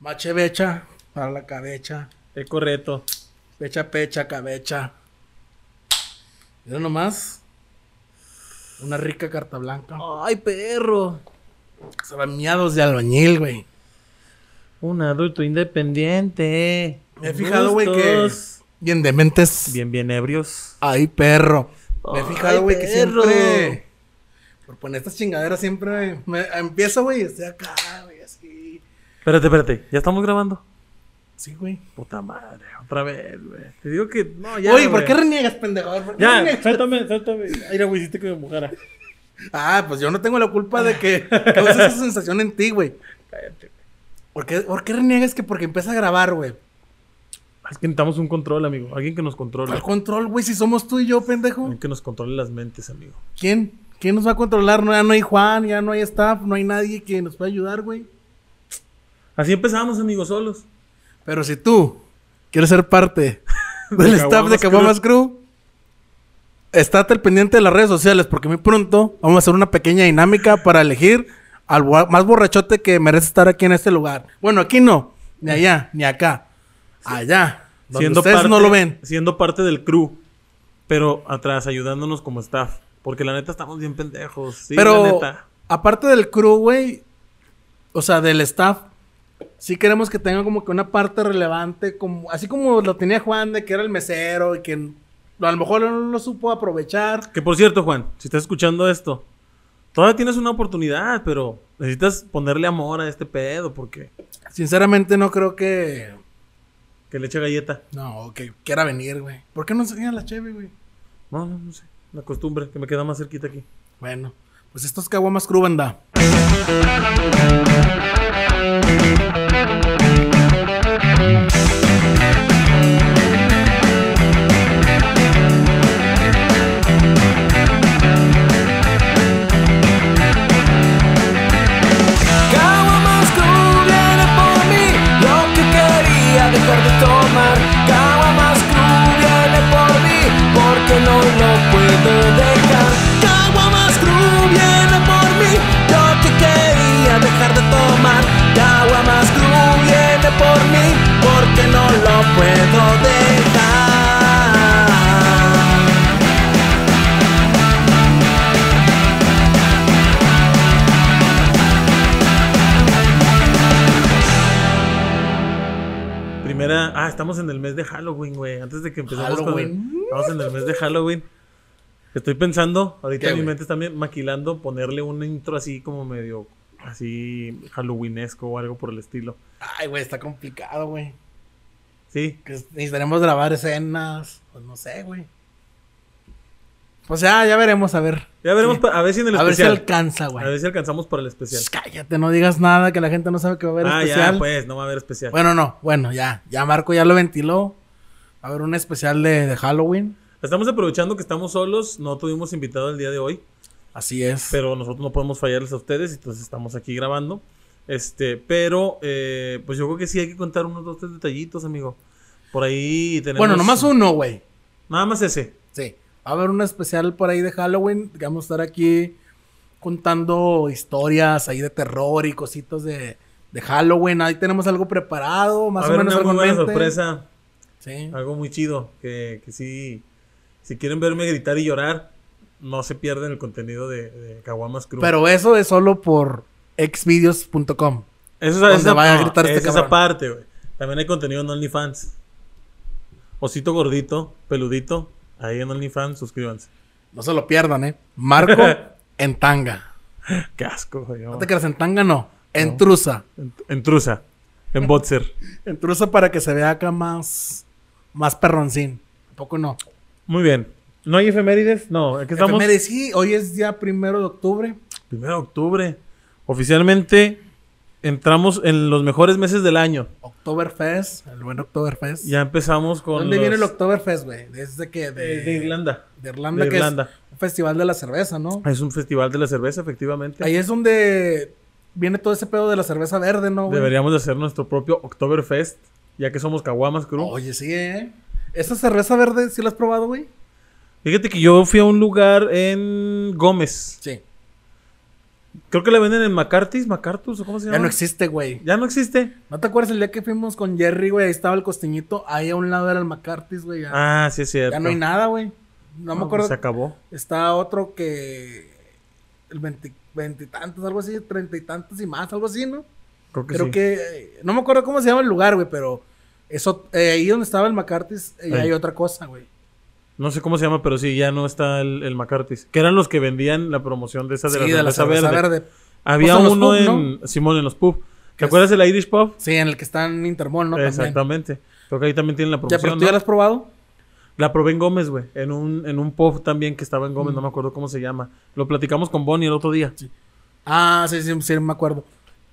Mache becha para la cabeza. Es correcto. Pecha, pecha, cabeza. Mira nomás. Una rica carta blanca. Ay, perro. Miados de albañil, güey. Un adulto independiente. Me he fijado, güey, que. Bien dementes. Bien, bien ebrios. Ay, perro. Me he fijado, güey, que siempre. Por poner estas chingaderas siempre. Me, empiezo, güey, y estoy acá. Espérate, espérate. ¿Ya estamos grabando? Sí, güey. Puta madre. Otra vez, güey. Te digo que... No, ya, Oye, ¿por qué reniegas, pendejo? ¿por qué Ya, reniegas? suéltame, suéltame. Mira, güey, hiciste que me mojara. Ah, pues yo no tengo la culpa de que causes esa sensación en ti, güey. Cállate. ¿Por qué, ¿Por qué reniegas que porque empieza a grabar, güey? Es que necesitamos un control, amigo. Alguien que nos controle. Al control, güey, si somos tú y yo, pendejo. Alguien que nos controle las mentes, amigo. ¿Quién? ¿Quién nos va a controlar? No, ya no hay Juan, ya no hay staff, no hay nadie que nos pueda ayudar, güey. Así empezamos, amigos, solos. Pero si tú quieres ser parte del De staff de Caguamas Crew, estate al pendiente de las redes sociales porque muy pronto vamos a hacer una pequeña dinámica para elegir al más borrachote que merece estar aquí en este lugar. Bueno, aquí no, ni allá, ni acá. Allá, donde ustedes no lo ven. Siendo parte del crew. Pero atrás, ayudándonos como staff. Porque la neta estamos bien pendejos. Sí, la Pero neta. aparte del crew, güey, o sea, del staff, sí queremos que tenga como que una parte relevante, como así como lo tenía Juan de que era el mesero y que a lo mejor no lo supo aprovechar. Que por cierto, Juan, si estás escuchando esto, todavía tienes una oportunidad, pero necesitas ponerle amor a este pedo porque Sinceramente no creo que que le eche galleta. no, que quiera venir, güey. ¿Por qué no enseñan la cheve, güey? No, no, no sé. La costumbre, que me queda más cerquita aquí. Bueno, pues esto es Caguamas Crew, banda. De estamos en el mes de Halloween, güey. Antes de que empecemos con el-. Estamos en el mes de Halloween. Estoy pensando, ahorita ¿Qué, en mi mente también maquilando ponerle un intro así como medio así halloweenesco o algo por el estilo. Ay, güey, está complicado, güey. Sí, Que necesitaremos grabar escenas, pues no sé, güey. Pues ya, ya veremos, a ver. ya veremos Sí. a ver si en el A ver si especial. alcanza, a güey. ver si alcanzamos para el especial. Shh, Cállate, no digas nada, que la gente no sabe que va a haber Ah, especial. ya, pues, no va a haber especial. Bueno, no, bueno, ya. Ya Marco ya lo ventiló. Va a haber un especial de, de Halloween. Estamos aprovechando que estamos solos, no tuvimos invitado el día de hoy, Así es. pero nosotros no podemos fallarles a ustedes, entonces estamos aquí grabando. Este, pero eh, pues yo creo que sí hay que contar unos dos, tres detallitos, amigo. Por ahí tenemos. bueno, nomás uno, güey. Nada más ese. Sí. Va a haber un especial por ahí de Halloween. Vamos a estar aquí contando historias ahí de terror y cositas de, de Halloween. Ahí tenemos algo preparado, más a o haber menos una algo muy buena sorpresa, Sí. algo muy chido, que, que sí, si quieren verme gritar y llorar, no se pierden el contenido de, de Caguamas Crew. Pero eso es solo por exvideos.com. Eso es, esa, vaya a no, gritar este es esa parte, güey. También hay contenido en OnlyFans. Osito gordito, peludito, ahí en OnlyFans, suscríbanse. No se lo pierdan, ¿eh? Marco en tanga. Qué asco, güey. No te creas en tanga, no. En trusa. En, en trusa, en boxer. En trusa para que se vea acá más, más perroncín. ¿A poco no? Muy bien. ¿No hay efemérides? No, aquí estamos. Efemérides, sí, hoy es día primero de octubre. Primero de octubre. Oficialmente entramos en los mejores meses del año. Oktoberfest, el buen Oktoberfest. Ya empezamos con. ¿Dónde los- viene el Oktoberfest, güey? ¿Desde que de, de Irlanda. De Irlanda, De que Irlanda. es un festival de la cerveza, ¿no? Es un festival de la cerveza, efectivamente. Ahí es donde viene todo ese pedo de la cerveza verde, ¿no, güey? Deberíamos de hacer nuestro propio Oktoberfest, ya que somos Caguamas Crew. Oye, sí, ¿eh? ¿Esa cerveza verde sí la has probado, güey? Fíjate que yo fui a un lugar en Gómez. Sí. Creo que la venden en McCarthy's, o cómo se llama. Ya no existe, güey. Ya no existe. ¿No te acuerdas el día que fuimos con Jerry, güey? Ahí estaba el costeñito. Ahí a un lado era el McCarthy's, güey. Ya, Ah, sí es cierto. ya no hay nada, güey. No, me No, acuerdo. Se acabó. Está otro que. El veinti- veintitantos, algo así, treinta y tantos y más, algo así, ¿no? Creo que Creo sí. que. No me acuerdo cómo se llama el lugar, güey, pero. Eso, eh, ahí donde estaba el McCarthy's, eh, Ahí. hay otra cosa, güey. No sé cómo se llama, pero sí, ya no está el, el McCarthy's. Que eran los que vendían la promoción de esa de Sí, la de la cerveza verde. verde. Había Pues en uno pub, en Simón en los pub. ¿Te acuerdas del Irish Pub? Sí, en el que está en Intermol, ¿no? Exactamente. Creo que ahí también tienen la ¿Ya, promoción. pero tú ¿no? ya lo has probado? La probé en Gómez, güey. En un, en un pub también que estaba en Mm. Gómez, no me acuerdo cómo se llama. Lo platicamos con Bonnie el otro día. Ah, sí, sí, sí, me acuerdo.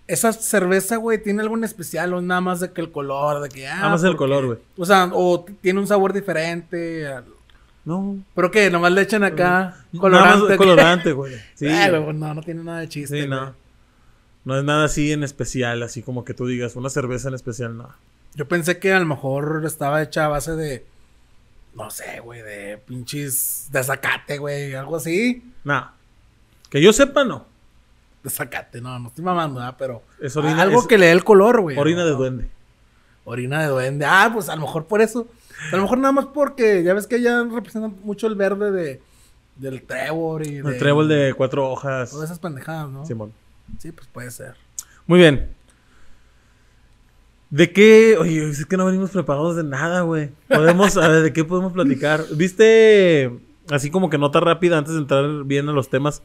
Esa cerveza, güey, ¿tiene algún especial o nada más de que el color? De que, ah, Nada más el color, güey. O sea, o tiene un sabor diferente. No. ¿Pero qué? Nomás le echan acá colorante. colorante, güey. Sí, Ah, no, no tiene nada de chiste. Sí, güey. no. No es nada así en especial, así como que tú digas, una cerveza en especial, no. Yo pensé que a lo mejor estaba hecha a base de. No sé, güey, de pinches. De zacate, güey, algo así. No. Que yo sepa, no. De zacate, no, no estoy mamando, ¿verdad? Pero. Es orina- algo es que le dé el color, güey. Orina de duende. Orina de duende. Ah, pues a lo mejor por eso. A lo mejor nada más porque ya ves que ya representan mucho el verde de. Del trébol y de. El trébol de cuatro hojas. Todas esas pendejadas, ¿no? Simón. Sí, pues puede ser. Muy bien. ¿De qué? Oye, es que no venimos preparados de nada, güey. Podemos, a ver, ¿de qué podemos platicar? ¿Viste, así como que nota rápida antes de entrar bien a los temas,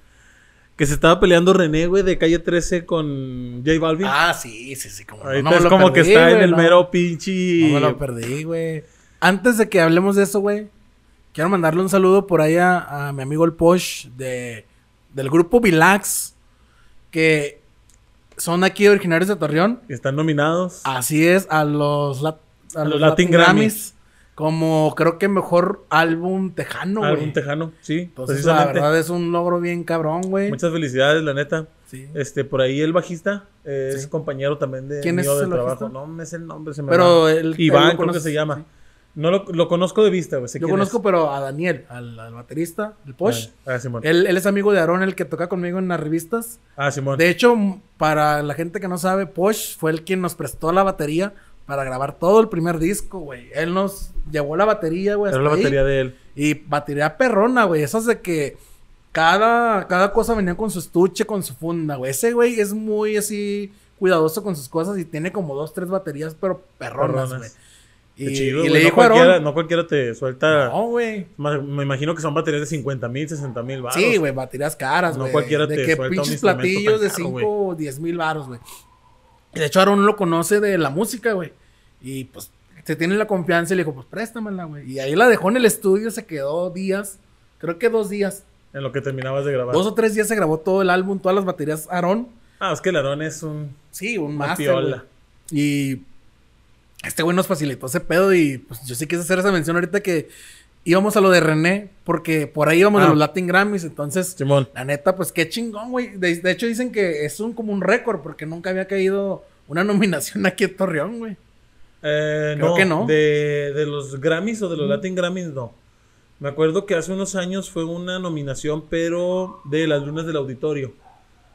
que se estaba peleando René, güey, de calle 13 con J Balvin? Ah, sí, sí, sí. Como no, Ahorita no es como que perdí, está en el no. mero pinche... No me lo perdí, güey. Antes de que hablemos de eso, güey, quiero mandarle un saludo por ahí a, a mi amigo el Posh de, del grupo Vilax, que son aquí originarios de Torreón. están nominados. Así es, a los, a A los los Latin, Latin Grammys. Grammys. Como creo que mejor álbum tejano, güey. Algún tejano, sí, Entonces, la verdad es un logro bien cabrón, güey. Muchas felicidades, la neta. Sí. Este, por ahí el bajista eh, es compañero también de ¿Quién es mío de el trabajo. bajista? No me sé el nombre, se me Pero va. él Iván, creo que se llama. sí. No lo, lo conozco de vista, güey. Yo conozco, es. pero a Daniel, al, al baterista, el Posh. Ah, Simón. Él, él es amigo de Aaron, el que toca conmigo en las revistas. Ah, Simón. De hecho, para la gente que no sabe, Posh fue el quien nos prestó la batería para grabar todo el primer disco, güey. Él nos llevó la batería, güey. Era la ahí. batería de él. Y batería perrona, güey. Esas de que cada, cada cosa venía con su estuche, con su funda, güey. Ese güey es muy así cuidadoso con sus cosas y tiene como dos, tres baterías, pero perronas, Perronas. güey. Y, chido, y le no, dijo a cualquiera, Aaron. no cualquiera te suelta. No, güey. Me imagino que son baterías de 50 mil, 60 mil baros. Sí, güey, baterías caras, No güey. cualquiera de te que suelta pinches platillos de caro, 5 o 10 mil baros, güey. De hecho, Aaron lo conoce de la música, güey. Y pues se tiene la confianza y le dijo, pues préstamela, güey. Y ahí la dejó en el estudio, se quedó días, creo que dos días. En lo que terminabas de grabar. Dos o tres días se grabó todo el álbum, todas las baterías Aaron. Ah, es que el Aarón es un. Sí, un máster. Y este güey nos facilitó ese pedo y pues yo sí quise hacer esa mención ahorita que íbamos a lo de René, porque por ahí íbamos Ah. a los Latin Grammys, entonces Simón. la neta, pues qué chingón, güey. De, de hecho dicen que es un como un récord porque nunca había caído una nominación aquí en Torreón, güey. Eh, Creo no, que no. De, de los Grammys o de los Latin Grammys, no. Me acuerdo que hace unos años fue una nominación, pero de las lunas del auditorio.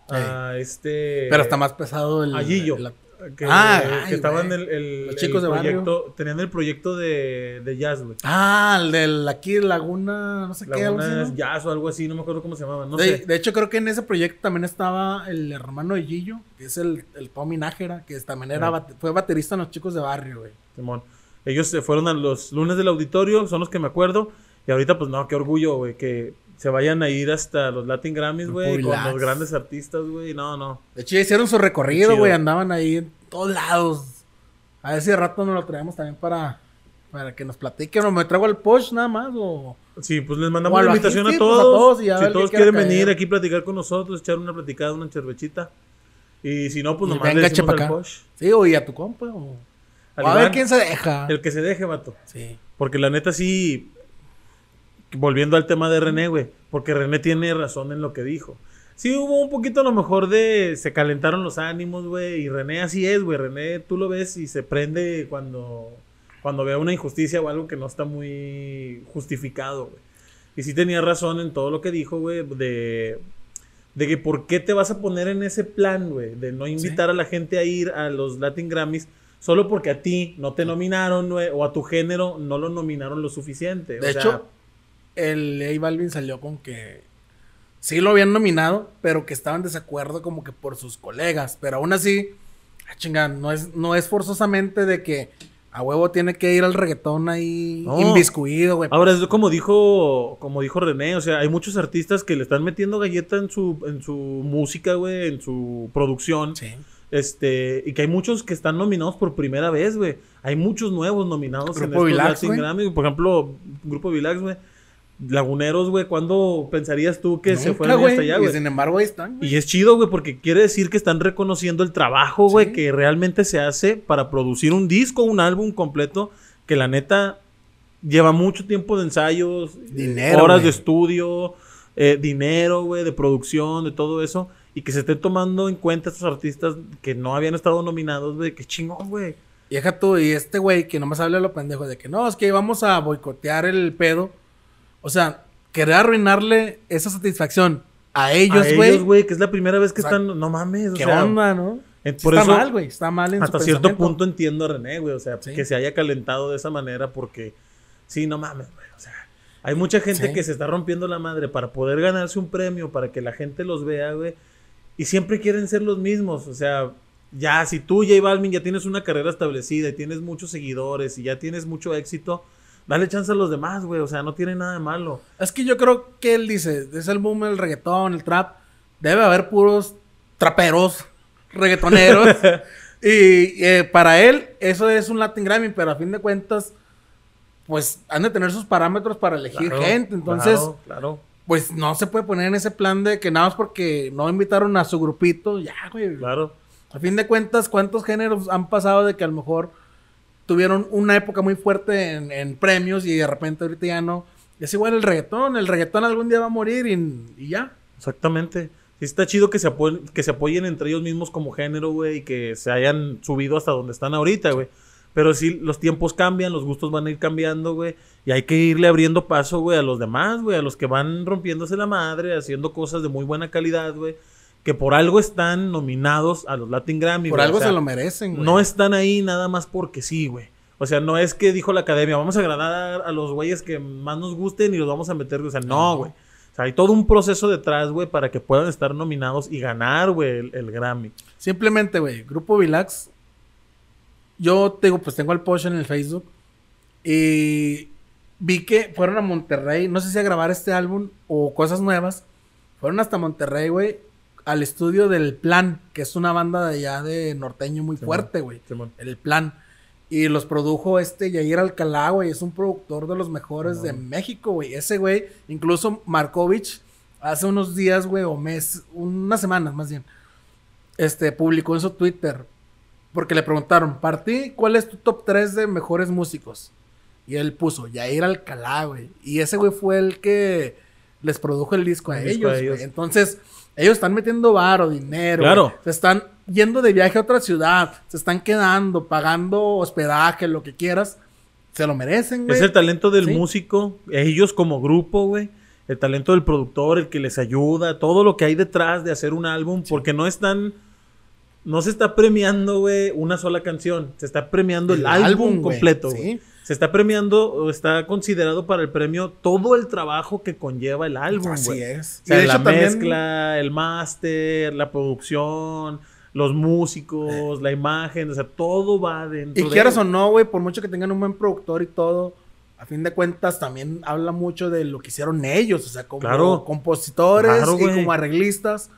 A este. Pero está más pesado el... A Gillo. el- Que, Ah, ay, estaban el, el, Los el chicos de barrio. proyecto. Tenían el proyecto de, de jazz, güey. ah, el del aquí Laguna, no sé qué. Laguna ¿no? Jazz o algo así, no me acuerdo cómo se llamaba. No de, sé. de hecho, creo que en ese proyecto también estaba el hermano de Gillo, que es el, el Tommy Nájera, que también era, Ah. bate- fue baterista en los chicos de barrio, güey. Simón. Ellos se fueron a los lunes del auditorio, son los que me acuerdo. Y ahorita, pues no, qué orgullo, güey, que se vayan a ir hasta los Latin Grammys, güey, con los grandes artistas, güey. No, no. De hecho, ya hicieron su recorrido, güey, andaban ahí en todos lados. A ver si de rato nos lo traemos también para, para que nos platiquen. O me traigo al Posh nada más, o... Sí, pues les mandamos la invitación a pues, a todos. y a si todos quieren caer. venir aquí a platicar con nosotros, echar una platicada, una cervechita. Y si no, pues Y nomás venga, le decimos al. Posh. Sí, o y a tu compa, o... A ver quién se deja. El que se deje, vato. Sí. Porque la neta sí, volviendo al tema de René, güey, porque René tiene razón en lo que dijo. Sí hubo un poquito a lo mejor de, se calentaron los ánimos, güey, y René así es, güey, René tú lo ves y se prende cuando, cuando ve una injusticia o algo que no está muy justificado, güey. Y sí tenía razón en todo lo que dijo, güey, de, De que por qué te vas a poner en ese plan, güey, de no invitar a la gente a ir a los Latin Grammys solo porque a ti no te nominaron, güey, o a tu género no lo nominaron lo suficiente. De O sea, hecho, el A Balvin salió con que sí lo habían nominado, pero que estaban en desacuerdo como que por sus colegas. Pero aún así, ah, chinga, no es, no es forzosamente de que a huevo tiene que ir al reggaetón ahí No. inviscuido, güey. Ahora, es como dijo, como dijo René, o sea, hay muchos artistas que le están metiendo galleta en su, en su música, güey, en su producción. Sí. Este, y que hay muchos que están nominados por primera vez, güey. Hay muchos nuevos nominados Grupo en estos Vilax, Latin. Grammy. Por ejemplo, Grupo Vilax, güey. Laguneros, güey. ¿Cuándo pensarías tú que se fueran güey. hasta allá, Y güey? sin embargo, ahí están. Y es chido, güey, porque quiere decir que están reconociendo el trabajo, güey, Sí. que realmente se hace para producir un disco, un álbum completo, que la neta lleva mucho tiempo de ensayos, eh, Dinero, horas de estudio, eh, dinero, güey, de producción, de todo eso, y que se esté tomando en cuenta estos artistas que no habían estado nominados, güey, qué chingón, güey. Y deja tú, y este güey que nomás habla lo pendejo de que no, es que vamos a boicotear el pedo. O sea, querer arruinarle esa satisfacción a ellos, A güey. ellos, güey, que es la primera vez que están, no mames, o ¿Qué sea, onda, no? Sí por está eso- mal, güey. Está mal en su hasta cierto punto entiendo a René, güey. O sea, Sí. que se haya calentado de esa manera porque, sí, no mames, güey. O sea, hay mucha gente Sí. que se está rompiendo la madre para poder ganarse un premio, para que la gente los vea, güey. Y siempre quieren ser los mismos. O sea, ya, si tú, J Balvin, ya tienes una carrera establecida y tienes muchos seguidores y ya tienes mucho éxito, dale chance a los demás, güey. O sea, no tiene nada de malo. Es que yo creo que él dice, es el boom del reggaetón, el trap. Debe haber puros traperos, reggaetoneros. y eh, para él, eso es un Latin Grammy, pero a fin de cuentas, pues han de tener sus parámetros para elegir Claro, gente. Entonces, claro, claro, pues no se puede poner en ese plan de que nada más porque no invitaron a su grupito, ya, güey. claro. A fin de cuentas, ¿cuántos géneros han pasado de que a lo mejor tuvieron una época muy fuerte en, en premios y de repente ahorita ya no? Es igual el reggaetón, el reggaetón algún día va a morir y, y ya. Exactamente. Sí está chido que se, apoyen, que se apoyen entre ellos mismos como género, güey, y que se hayan subido hasta donde están ahorita, güey. Pero sí, los tiempos cambian, los gustos van a ir cambiando, güey. Y hay que irle abriendo paso, güey, a los demás, güey, a los que van rompiéndose la madre, haciendo cosas de muy buena calidad, güey. Que por algo están nominados a los Latin Grammy, Por güey. algo O sea, se lo merecen, güey. no están ahí nada más porque sí, güey. O sea, no es que dijo la academia, vamos a agradar a los güeyes que más nos gusten y los vamos a meter. O sea, no, güey. O sea, hay todo un proceso detrás, güey, para que puedan estar nominados y ganar, güey, el, el Grammy. Simplemente, güey, Grupo Vilax. Yo tengo, pues tengo el post en el Facebook. Y vi que fueron a Monterrey, no sé si a grabar este álbum o cosas nuevas. Fueron hasta Monterrey, güey, al estudio del Plan, que es una banda de allá de norteño muy fuerte, güey. El Plan. Y los produjo este Yair Alcalá, güey. Es un productor de los mejores de México, güey. Ese güey, incluso Markovich, hace unos días, güey, o mes, unas semanas más bien, este, publicó en su Twitter. Porque le preguntaron, para ti, ¿cuál es tu top 3 de mejores músicos? Y él puso, Yair Alcalá, güey. Y ese güey fue el que les produjo el disco a disco ellos, a güey. Entonces, ellos están metiendo varo, dinero. Claro. Se están yendo de viaje a otra ciudad. Se están quedando, pagando hospedaje, lo que quieras. Se lo merecen, güey. Es el talento del Sí. músico, ellos como grupo, güey. El talento del productor, el que les ayuda, todo lo que hay detrás de hacer un álbum, porque no están. No se está premiando, güey, una sola canción. Se está premiando el, El álbum, álbum, güey, completo. sí. Se está premiando o está considerado para el premio todo el trabajo que conlleva el álbum, Así es. O sea, Y de la hecho también- mezcla, el máster, la producción, los músicos, la imagen, o sea, todo va dentro Y quieras o no, güey, por mucho que tengan un buen productor y todo, a fin de cuentas también habla mucho de lo que hicieron ellos, o sea, como Claro. compositores Claro, y como arreglistas.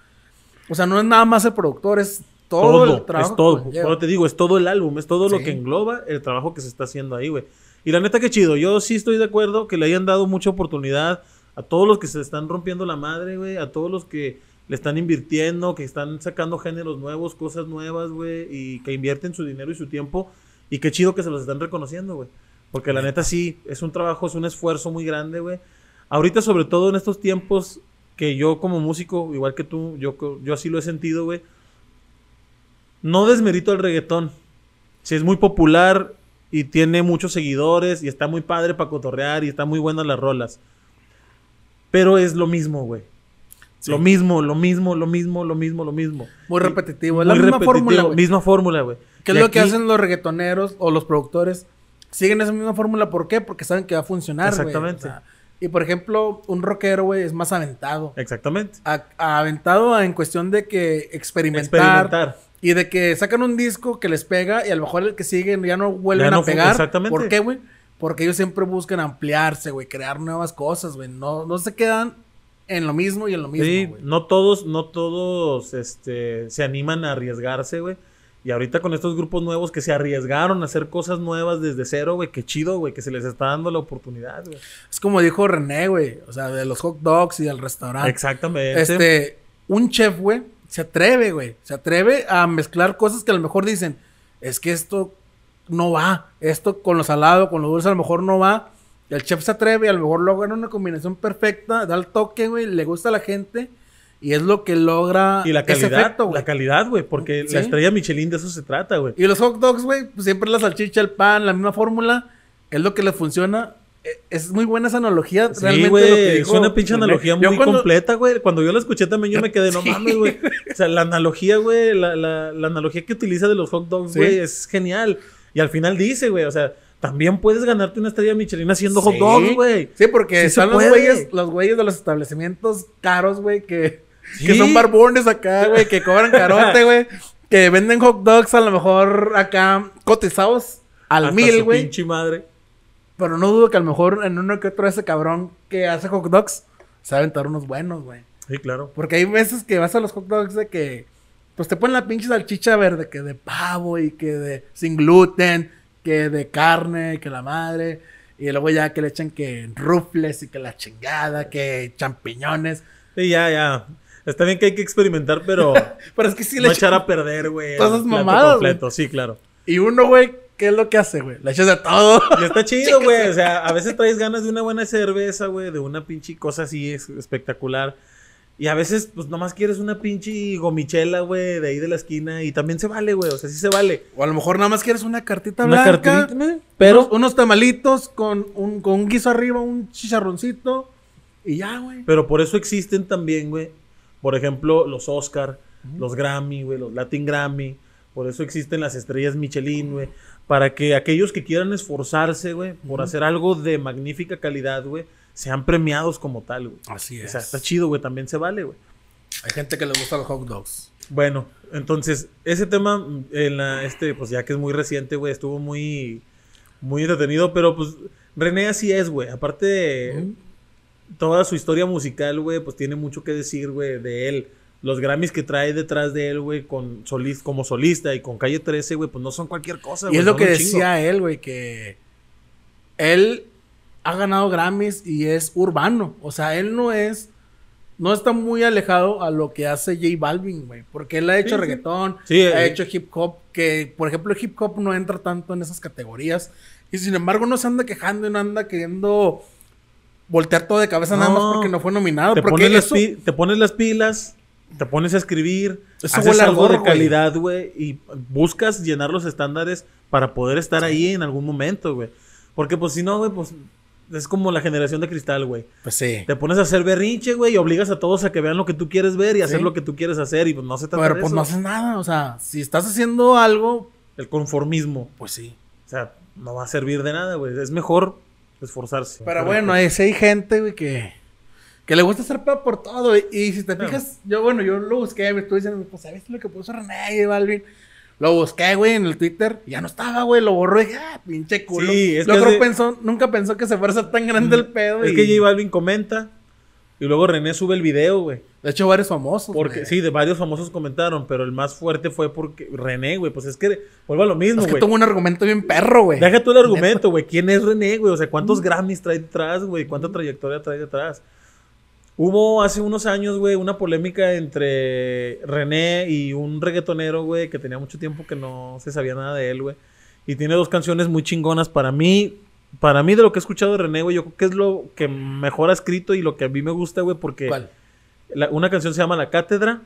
O sea, no es nada más el productor, es todo, todo, el trabajo. es todo. Pero te digo, es todo el álbum, es todo lo Sí. que engloba el trabajo que se está haciendo ahí, güey. Y la neta que chido, yo sí estoy de acuerdo que le hayan dado mucha oportunidad a todos los que se están rompiendo la madre, güey, a todos los que le están invirtiendo, que están sacando géneros nuevos, cosas nuevas, güey, y que invierten su dinero y su tiempo. Y qué chido que se los están reconociendo, güey. Porque la neta sí, es un trabajo, es un esfuerzo muy grande, güey. Ahorita, sobre todo en estos tiempos que yo como músico, igual que tú, yo, yo así lo he sentido, güey. No desmerito el reggaetón. Si es muy popular y tiene muchos seguidores y está muy padre para cotorrear y está muy buenas las rolas. Pero es lo mismo, güey. Lo mismo, lo mismo, lo mismo, lo mismo, lo mismo. Muy repetitivo. Es la misma fórmula, güey. Misma fórmula, güey. ¿Qué es Y lo que hacen los reggaetoneros o los productores? Siguen esa misma fórmula. ¿Por qué? Porque saben que va a funcionar, güey. Exactamente. O sea, y por ejemplo, un rockero, güey, es más aventado. Exactamente. A- aventado en cuestión de que experimentar, Experimentar. Y de que sacan un disco que les pega y a lo mejor el que sigue ya no vuelven Ya no a pegar. exactamente. ¿Por qué, güey? Porque ellos siempre buscan ampliarse, güey, crear nuevas cosas, güey. No, no se quedan en lo mismo y en lo mismo, Sí, no todos, no todos este, se animan a arriesgarse, güey. Y ahorita con estos grupos nuevos que se arriesgaron a hacer cosas nuevas desde cero, güey, qué chido, güey, que se les está dando la oportunidad, güey. Es como dijo René, güey. O sea, de los hot dogs y del restaurante. Exactamente. Este, un chef, güey, se atreve, güey. Se atreve a mezclar cosas que a lo mejor dicen, es que esto no va. Esto con lo salado, con lo dulce, a lo mejor no va. Y el chef se atreve, a lo mejor logra una combinación perfecta, da el toque, güey, le gusta a la gente. Y es lo que logra y la ese calidad, efecto, güey. la calidad, güey, porque Sí. la estrella Michelin de eso se trata, güey. Y los hot dogs, güey, pues siempre la salchicha, el pan, la misma fórmula, es lo que le funciona. E- Es muy buena esa analogía. Sí, realmente lo que es una pinche analogía muy cuando- completa, güey. Cuando yo la escuché también yo me quedé, no Sí. mames, güey. O sea, la analogía, güey, la, la, la analogía que utiliza de los hot dogs, Sí. güey, es genial. Y al final dice, güey, o sea, también puedes ganarte una estrella Michelin haciendo hot dogs, güey. Sí, porque están los güeyes, los güeyes de los establecimientos caros, güey, que, que son barbones acá, güey, que cobran carote, güey, que venden hot dogs a lo mejor acá cotizados al Hasta mil, güey. pinche madre. Pero no dudo que a lo mejor en uno que otro ese cabrón que hace hot dogs se va a aventar unos buenos, güey. Sí, claro. Porque hay veces que vas a los hot dogs de que, pues te ponen la pinche salchicha verde, que de pavo y que de sin gluten, que de carne, que la madre. Y luego ya que le echan que rufles y que la chingada, que champiñones. Sí, ya, ya. Está bien que hay que experimentar, pero Pero es que sí no le echar echan. a perder, güey. Todas mamadas, completo. Sí, claro. Y uno, güey, ¿qué es lo que hace, güey? Le echas de todo. Y está chido, güey. O sea, a veces traes ganas de una buena cerveza, güey, de una pinche cosa así es- espectacular. Y a veces, pues nomás quieres una pinche gomichela, güey, de ahí de la esquina. Y también se vale, güey. O sea, sí se vale. O a lo mejor nada más quieres una cartita Una blanca. pero. unos, unos tamalitos con un, con un guiso arriba, un chicharroncito. Y ya, güey. Pero por eso existen también, güey. Por ejemplo, los Oscar, los Grammy, güey, los Latin Grammy. Por eso existen las estrellas Michelin, güey. Para que aquellos que quieran esforzarse, güey, por hacer algo de magnífica calidad, güey, sean premiados como tal, güey. Así O sea, está chido, güey, también se vale, güey. Hay gente que le gusta los hot dogs. Bueno, entonces, ese tema, en la, este, pues ya que es muy reciente, güey, estuvo muy, muy entretenido, pero pues René así es, güey. Aparte de toda su historia musical, güey, pues tiene mucho que decir, güey, de él. Los Grammys que trae detrás de él, güey, con solis- como solista y con Calle 13, güey, pues no son cualquier cosa, Y güey. es lo que decía él, güey, que él ha ganado Grammys y es urbano. O sea, él no es, no está muy alejado a lo que hace J Balvin, güey. Porque él ha hecho Sí, reggaetón, Sí, ha eh. hecho hip hop, que por ejemplo el hip hop no entra tanto en esas categorías. Y sin embargo no se anda quejando y no anda queriendo voltear todo de cabeza nada más porque no fue nominado. te porque pones, las eso- pi- te pones las pilas, te pones a escribir, Eso haces algo de calidad, güey, y buscas llenar los estándares para poder estar ahí en algún momento, güey. Porque pues si no, güey, pues es como la generación de cristal, güey. Pues sí. Te pones a hacer berrinche, güey, y obligas a todos a que vean lo que tú quieres ver y hacer Sí. lo que tú quieres hacer y pues no se trata Pero de pues eso. no haces nada. O sea, si estás haciendo algo, El conformismo, pues sí. o sea, no va a servir de nada, güey. Es mejor esforzarse. Pero bueno, hay, sí hay gente, güey, que, que le gusta hacer pedo por todo. Y, y si te fijas, yo, bueno, yo lo busqué, me estuve diciendo, pues, ¿sabes lo que puso René y Balvin? Lo busqué, güey, en el Twitter. y Ya no estaba, güey, lo borró y dije, ah, pinche culo. Sí, es que hace- pensó, nunca pensó que se fuera a ser tan grande el pedo. es y- que J Balvin comenta y luego René sube el video, güey. De hecho, varios famosos. Porque güey. sí, de varios famosos comentaron, pero el más fuerte fue porque René, güey. Pues es que vuelvo a lo mismo, Es que güey. tuvo un argumento bien perro, güey. Deja tú el argumento, güey. ¿Quién es René, güey? O sea, ¿cuántos Grammys trae detrás, güey? ¿Cuánta trayectoria trae detrás? Hubo hace unos años, güey, una polémica entre René y un reggaetonero, güey, que tenía mucho tiempo que no se sabía nada de él, güey. Y tiene dos canciones muy chingonas para mí. Para mí, de lo que he escuchado de René, güey, yo creo que es lo que mejor ha escrito y lo que a mí me gusta, güey, porque ¿Cuál? la- una canción se llama La Cátedra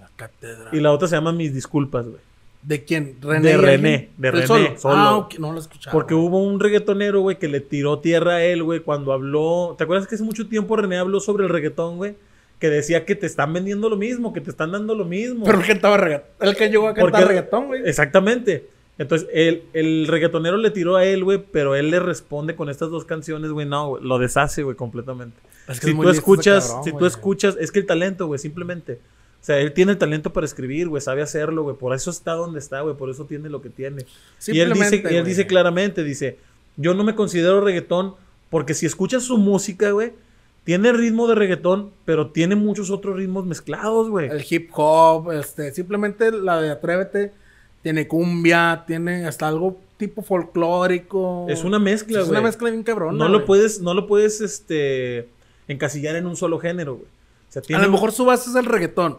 La cátedra. y la otra se llama Mis Disculpas, güey. ¿De quién? De y René, de ¿El René, solo? solo. Ah, no lo escuchaba. Porque güey. hubo un reggaetonero, güey, que le tiró tierra a él, güey, cuando habló. ¿Te acuerdas que hace mucho tiempo René habló sobre el reggaetón, güey? que decía que te están vendiendo lo mismo, que te están dando lo mismo. Pero él cantaba reggaetón. El que llegó a cantar Porque- reggaetón, güey. Exactamente. Entonces, el, el reggaetonero le tiró a él, güey, pero él le responde con estas dos canciones, güey, no, güey, lo deshace, güey, completamente. Es que si es tú escuchas, cabrón, si tú escuchas, es que el talento, güey, simplemente. O sea, él tiene el talento para escribir, güey, sabe hacerlo, güey, por eso está donde está, güey, por eso tiene lo que tiene. Y él dice, y él dice claramente, dice, yo no me considero reggaetón porque si escuchas su música, güey, tiene ritmo de reggaetón, pero tiene muchos otros ritmos mezclados, güey. El hip hop, este, simplemente la de Atrévete tiene cumbia, tiene hasta algo tipo folclórico. Es una mezcla, Es güey. una mezcla bien cabrón. no lo puedes, no lo puedes, este, encasillar en un solo género, güey. O sea, A lo mejor su base es el reggaetón,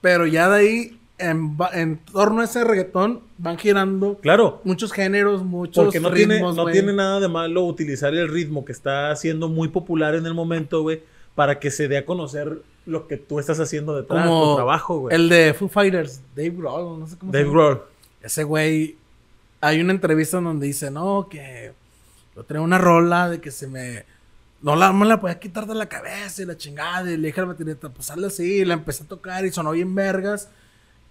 pero ya de ahí, en, en torno a ese reggaetón, van girando Claro, muchos géneros, muchos porque no, tiene, ritmos, no güey. tiene nada de malo utilizar el ritmo que está siendo muy popular en el momento, güey, para que se dé a conocer lo que tú estás haciendo detrás, tu Como trabajo, güey. el de Foo Fighters, Dave Grohl, no sé cómo se Dave llama. Grohl. Ese güey, hay una entrevista en donde dice, no, que yo traía una rola de que se me... No la, no la podía quitar de la cabeza y la chingada. Y le dije a la baterista, pues hazle así. Y la empecé a tocar y sonó bien vergas.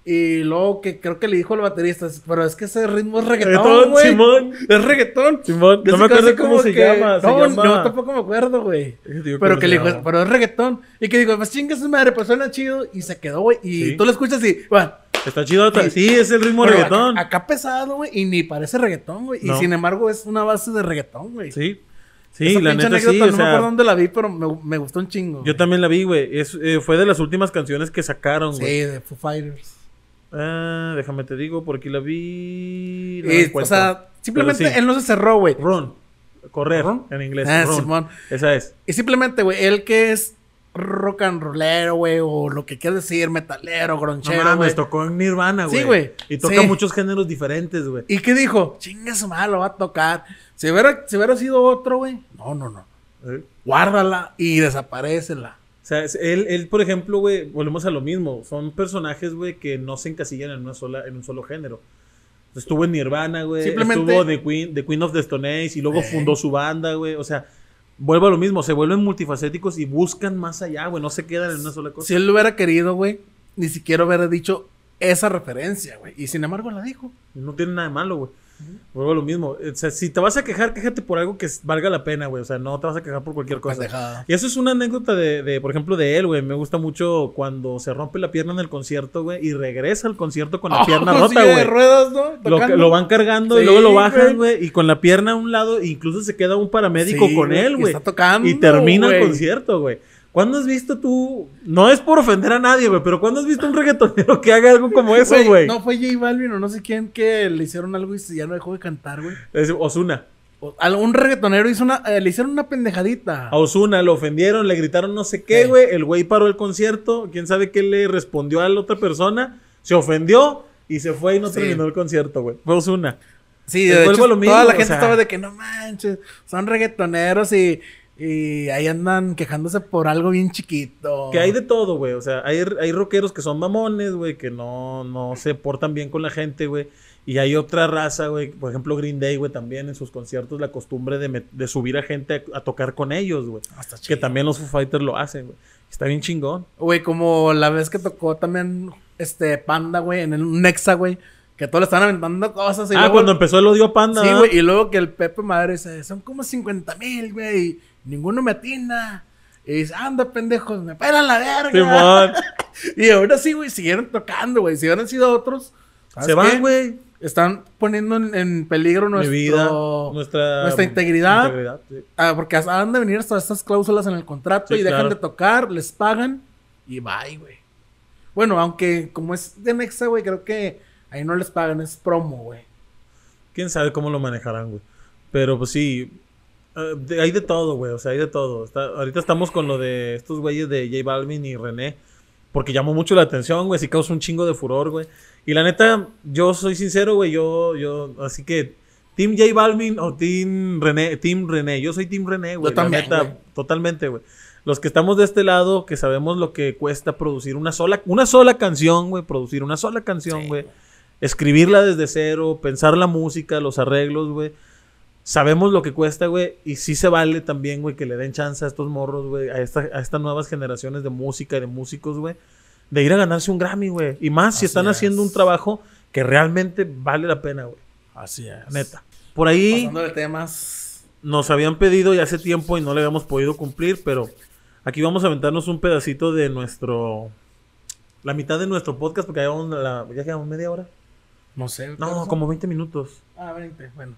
Y luego que creo que le dijo al baterista, pero es que ese ritmo es reggaetón, güey. Simón. Es reggaetón. Simón, no se me acuerdo cómo se que- llama. se No, llama- yo tampoco me acuerdo, güey. Pero ¿cómo que se le dijo, pero es reggaetón. Y que dijo, pues chinga su madre, pues suena chido. Y se quedó, güey. Y Sí. tú lo escuchas y, bueno, Está chido. Sí. Sí, es el ritmo pero reggaetón. Acá, acá pesado, güey. Y ni parece reggaetón, güey. Y No. sin embargo es una base de reggaetón, güey. Sí. Sí, Esa la neta sí. anécdota, o no me sea, acuerdo dónde la vi, pero me, me gustó un chingo. yo también la vi, güey. Es, eh, fue de las últimas canciones que sacaron, Sí, güey. de Foo Fighters. Ah, déjame te digo, por aquí la vi. no o sea, simplemente sí. él no se cerró, güey. Run. Correr, Run. en inglés. Ah, run. Simón. Esa es. Y simplemente, güey, él que es rock and rollero, güey, o lo que quieras decir, metalero, No gronchero, mames, güey. tocó en Nirvana, güey. Sí, güey. Y toca Sí. muchos géneros diferentes, güey. ¿Y qué dijo? Chinga su lo va a tocar. Si hubiera, si hubiera sido otro, güey. No, no, no. Eh. Guárdala y desaparecela. O sea, él, él, por ejemplo, güey, volvemos a lo mismo. Son personajes, güey, que no se encasillan en, una sola, en un solo género. Estuvo en Nirvana, güey. Simplemente- Estuvo The Queen, The Queen of the Stone Age y luego Eh. fundó su banda, güey. O sea, vuelvo a lo mismo. Se vuelven multifacéticos y buscan más allá, güey. No se quedan en una sola cosa. Si él lo hubiera querido, güey, ni siquiera hubiera dicho esa referencia, güey. Y sin embargo la dijo. No tiene nada de malo, güey. Vuelvo a lo mismo. O sea, si te vas a quejar, quéjate por algo que valga la pena, güey. O sea, no te vas a quejar por cualquier cosa. Pendejada. Y eso es una anécdota de, de, por ejemplo, de él, güey. Me gusta mucho cuando se rompe la pierna en el concierto, güey, y regresa al concierto con la Oh, pierna rota, de güey. ruedas, ¿no? Lo, lo van cargando y luego lo bajan, güey. y con la pierna a un lado, e incluso se queda un paramédico Sí, con él, güey. Y termina el concierto, güey. ¿Cuándo has visto tú? No es por ofender a nadie, güey, pero ¿cuándo has visto un reggaetonero que haga algo como eso, güey? No fue J Balvin o no sé quién que le hicieron algo y ya no dejó de cantar, güey. Es Osuna. Algún reggaetonero hizo una, eh, le hicieron una pendejadita. A Osuna lo ofendieron, le gritaron no sé qué, güey. El güey paró el concierto. Quién sabe qué le respondió a la otra persona. Se ofendió y se fue y no Sí. terminó el concierto, güey. Fue Osuna. Sí, de hecho, lo mismo, toda la o gente sea. estaba de que no manches, son reggaetoneros y, y ahí andan quejándose por algo bien chiquito. Que hay de todo, güey. O sea, hay, hay rockeros que son mamones, güey, que no, no se portan bien con la gente, güey. Y hay otra raza, güey. Por ejemplo, Green Day, güey, también en sus conciertos la costumbre de, de subir a gente a, a tocar con ellos, güey. Hasta Que también los Foo Fighters lo hacen, güey. Está bien chingón. Güey, como la vez que tocó también este Panda, güey, en el Nexa, güey, que todos le estaban aventando cosas. Y ah, luego- cuando empezó el odio a Panda. Sí, güey, y luego que el Pepe Madre dice, son como 50 mil, güey, ninguno me atina. Y dice, anda, pendejos, me pelan la verga. Y ahora sí, güey, siguieron tocando, güey. Si hubieran sido otros, ¿sabes Se van, güey. Están poniendo en, en peligro Mi nuestro, vida, nuestra, nuestra integridad. integridad, sí. Ah, porque han de venir hasta estas cláusulas en el contrato Sí, y dejan claro. de tocar, les pagan y bye, güey. Bueno, aunque como es de Nexa, güey, creo que ahí no les pagan, es promo, güey. Quién sabe cómo lo manejarán, güey. Pero pues sí. De- hay de todo, güey. O sea, hay de todo. Está- ahorita estamos con lo de estos güeyes de J Balvin y René. Porque llamó mucho la atención, güey. Sí causó un chingo de furor, güey. Y la neta, yo soy sincero, güey. Yo, yo, así que. Team J Balvin o Team René. Team René. Yo soy Team René, güey. Yo también, La neta, totalmente, güey. Los que estamos de este lado, que sabemos lo que cuesta producir una sola, una sola canción, güey. Producir una sola canción, Sí, güey. Escribirla desde cero, pensar la música, los arreglos, güey. Sabemos lo que cuesta, güey, y sí se vale también, güey, que le den chance a estos morros, güey, a, esta- a estas nuevas generaciones de música y de músicos, güey, de ir a ganarse un Grammy, güey. Y más si Así están es. haciendo un trabajo que realmente vale la pena, güey. Así es. Neta. Por ahí Pasando de temas. nos habían pedido ya hace tiempo y no le habíamos podido cumplir, pero aquí vamos a aventarnos un pedacito de nuestro... La mitad de nuestro podcast, porque ya, la- ya quedamos media hora. No sé. ¿qué No, como 20 minutos. Ah, 20, bueno.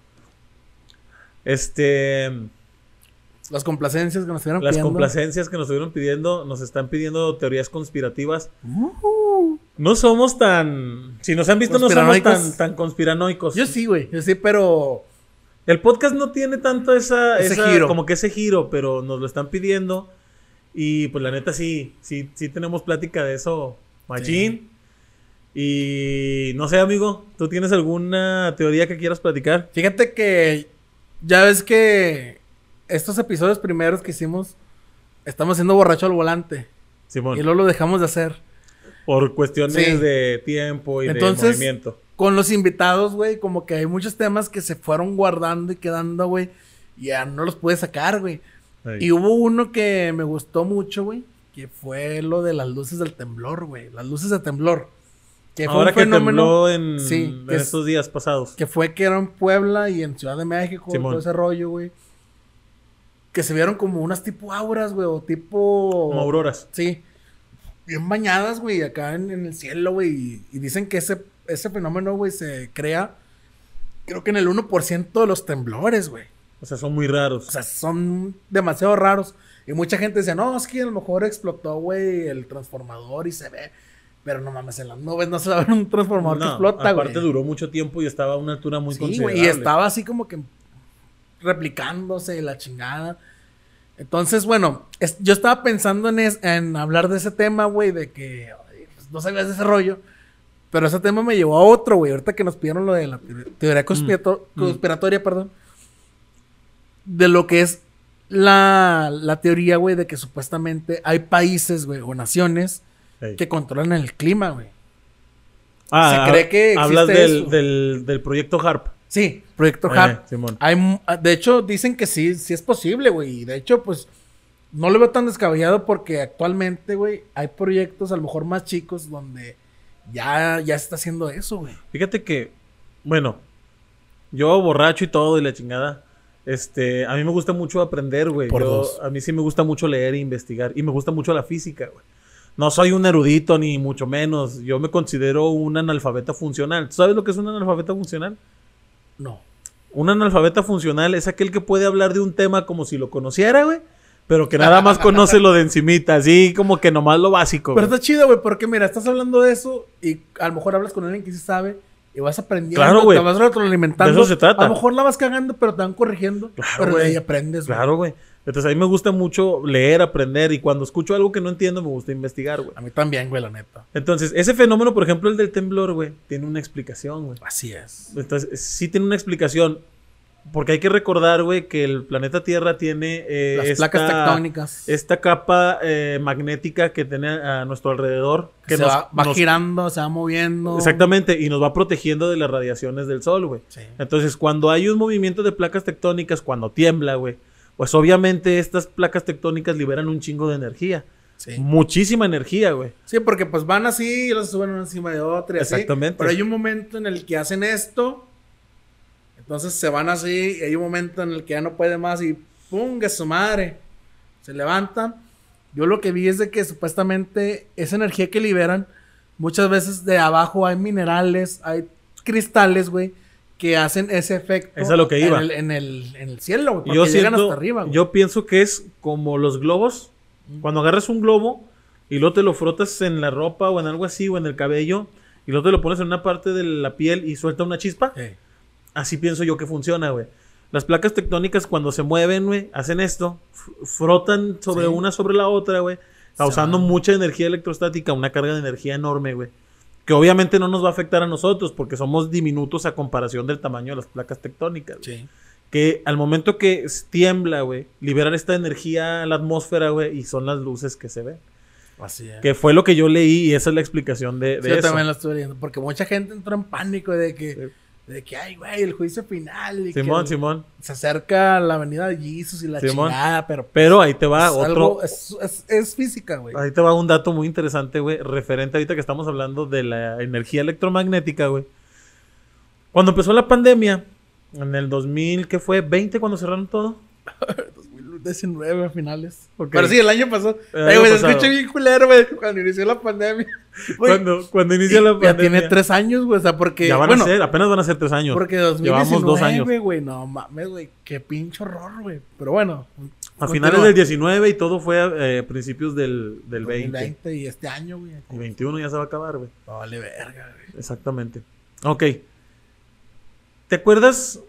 Este... Las complacencias que nos estuvieron Las pidiendo. complacencias que nos estuvieron pidiendo, nos están pidiendo teorías conspirativas. Uh, No somos tan... Si nos han visto, no somos tan, Conspiranoicos. tan conspiranoicos. yo sí, güey. Yo sí, pero. El podcast no tiene tanto esa, Ese esa- giro. como que ese giro, pero nos lo están pidiendo. Y pues la neta sí, sí, sí tenemos plática de eso, machín. Y no sé, amigo, ¿tú tienes alguna teoría que quieras platicar? Fíjate que. Ya ves que. Estos episodios primeros que hicimos. Estamos haciendo borracho al volante. Simón, Y luego lo dejamos de hacer. por cuestiones Sí. de tiempo y Entonces, de movimiento. Con los invitados, güey, como que hay muchos temas que se fueron guardando y quedando, güey. Y ya no los pude sacar, güey. Y hubo uno que me gustó mucho, güey. Que fue lo de las luces del temblor, güey. Las luces de temblor. Que fue Ahora un que fenómeno. tembló en, Sí, en es- estos días pasados. Que fue que era en Puebla y en Ciudad de México, Simón. todo ese rollo, güey. Que se vieron como unas tipo auras, güey, o tipo. Como auroras. Sí. Bien bañadas, güey, acá en, en el cielo, güey. Y, y dicen que ese, ese fenómeno, güey, se crea, creo que en el 1% de los temblores, güey. O sea, son muy raros. O sea, son demasiado raros. Y mucha gente dice, no, es que a lo mejor explotó, güey, el transformador y se ve. Pero no mames, en las nubes no se va a ver un transformador que No, explota, güey. aparte duró mucho tiempo y estaba a una altura muy Sí, considerable. y estaba así como que replicándose la chingada. Entonces, bueno, es- yo estaba pensando en, es- en hablar de ese tema, güey, de que pues, no sabías de ese rollo. Pero ese tema me llevó a otro, güey. Ahorita que nos pidieron lo de la teoría- teoría conspirato- Mm. conspiratoria, perdón. De lo que es la, la teoría, güey, de que supuestamente hay países, güey, o naciones Ey. que controlan el clima, güey. Ah, se cree que Hablas del, del, del proyecto HARP. Sí, Proyecto Eh, HARP. Simón. Hay, ah, de hecho, dicen que sí, sí es posible, güey. Y de hecho, pues, no lo veo tan descabellado porque actualmente, güey, hay proyectos a lo mejor más chicos donde ya, ya se está haciendo eso, güey. Fíjate que, bueno, yo borracho y todo y la chingada. Este, a mí me gusta mucho aprender, güey. Por Yo- dos. A mí sí me gusta mucho leer e investigar. Y me gusta mucho la física, güey. No soy un erudito, ni mucho menos. Yo me considero un analfabeta funcional. ¿Tú sabes lo que es un analfabeta funcional? No. Un analfabeta funcional es aquel que puede hablar de un tema como si lo conociera, güey. Pero que nada más conoce lo de encimita, así como que nomás lo básico. Pero güey. está chido, güey, porque mira, estás hablando de eso y a lo mejor hablas con alguien que sí sabe y vas aprendiendo. Claro, güey. Te vas retroalimentando. De eso se trata. A lo mejor la vas cagando, pero te van corrigiendo. Claro, pero de güey. ahí aprendes, güey. Claro, güey. Entonces a mí me gusta mucho leer, aprender y cuando escucho algo que no entiendo me gusta investigar, güey. A mí también, güey, la neta. Entonces, ese fenómeno, por ejemplo, el del temblor, güey, tiene una explicación, güey. Así es. Entonces, sí tiene una explicación. Porque hay que recordar, güey, que el planeta Tierra tiene eh, Las esta, placas tectónicas. esta capa eh, magnética que tiene a nuestro alrededor. que Que se nos- va, va nos- girando, se va moviendo. Exactamente, y nos va protegiendo de las radiaciones del sol, güey. Sí. Entonces, cuando hay un movimiento de placas tectónicas, cuando tiembla, güey, pues obviamente estas placas tectónicas liberan un chingo de energía. Sí. Muchísima energía, güey. Sí, porque pues van así y los suben una encima de otra y así. Exactamente. Pero hay un momento en el que hacen esto. Entonces se van así y hay un momento en el que ya no puede más y ¡pum! su madre. Se levantan. Yo lo que vi es de que supuestamente esa energía que liberan, muchas veces de abajo hay minerales, hay cristales, güey, que hacen ese efecto. Es a lo que iba. En el, en el, en el cielo. Y Yo, Porque llegan siento- hasta arriba, güey. yo pienso que es como los globos. Cuando agarras un globo y luego te lo frotas en la ropa o en algo así o en el cabello y luego te lo pones en una parte de la piel y suelta una chispa. Sí. Así pienso yo que funciona, güey. Las placas tectónicas cuando se mueven, güey, hacen esto, frotan sobre Sí. una sobre la otra, güey, causando mucha energía electrostática, una carga de energía enorme, güey. Que obviamente no nos va a afectar a nosotros porque somos diminutos a comparación del tamaño de las placas tectónicas. Sí. Que al momento que tiembla, güey, liberan esta energía a la atmósfera, güey, y son las luces que se ven. Así es. Que fue lo que yo leí y esa es la explicación de, de Sí, yo eso. también lo estoy leyendo. Porque mucha gente entró en pánico de que Sí. De que, ay, güey, el juicio final. y que Simón, el- Simón. Se acerca la avenida de Jesus y la Simón. chingada, pero. Pero ahí te va es otro. algo- es, es- es física, güey. Ahí te va un dato muy interesante, güey, referente ahorita que estamos hablando de la energía electromagnética, güey. Cuando empezó la pandemia, en el 2000, ¿qué fue? ¿20 cuando cerraron todo? 2019 a finales. Ok. Pero sí, el año pasado. El año güey, se escucha bien culero, güey, cuando inició la pandemia. Cuando, cuando inicia la ya pandemia. tiene tres años, güey, o sea, porque. Ya van bueno, a ser, apenas van a ser tres años. Porque Llevamos dos años. 2019, güey, no mames, güey, qué pinche horror, güey. Pero bueno. A finales del 19 y todo fue a eh, principios del, del 20. 2020 y este año, güey. Y 21 ya se va a acabar, güey. Vale, verga, güey. Exactamente. Ok. ¿Te acuerdas?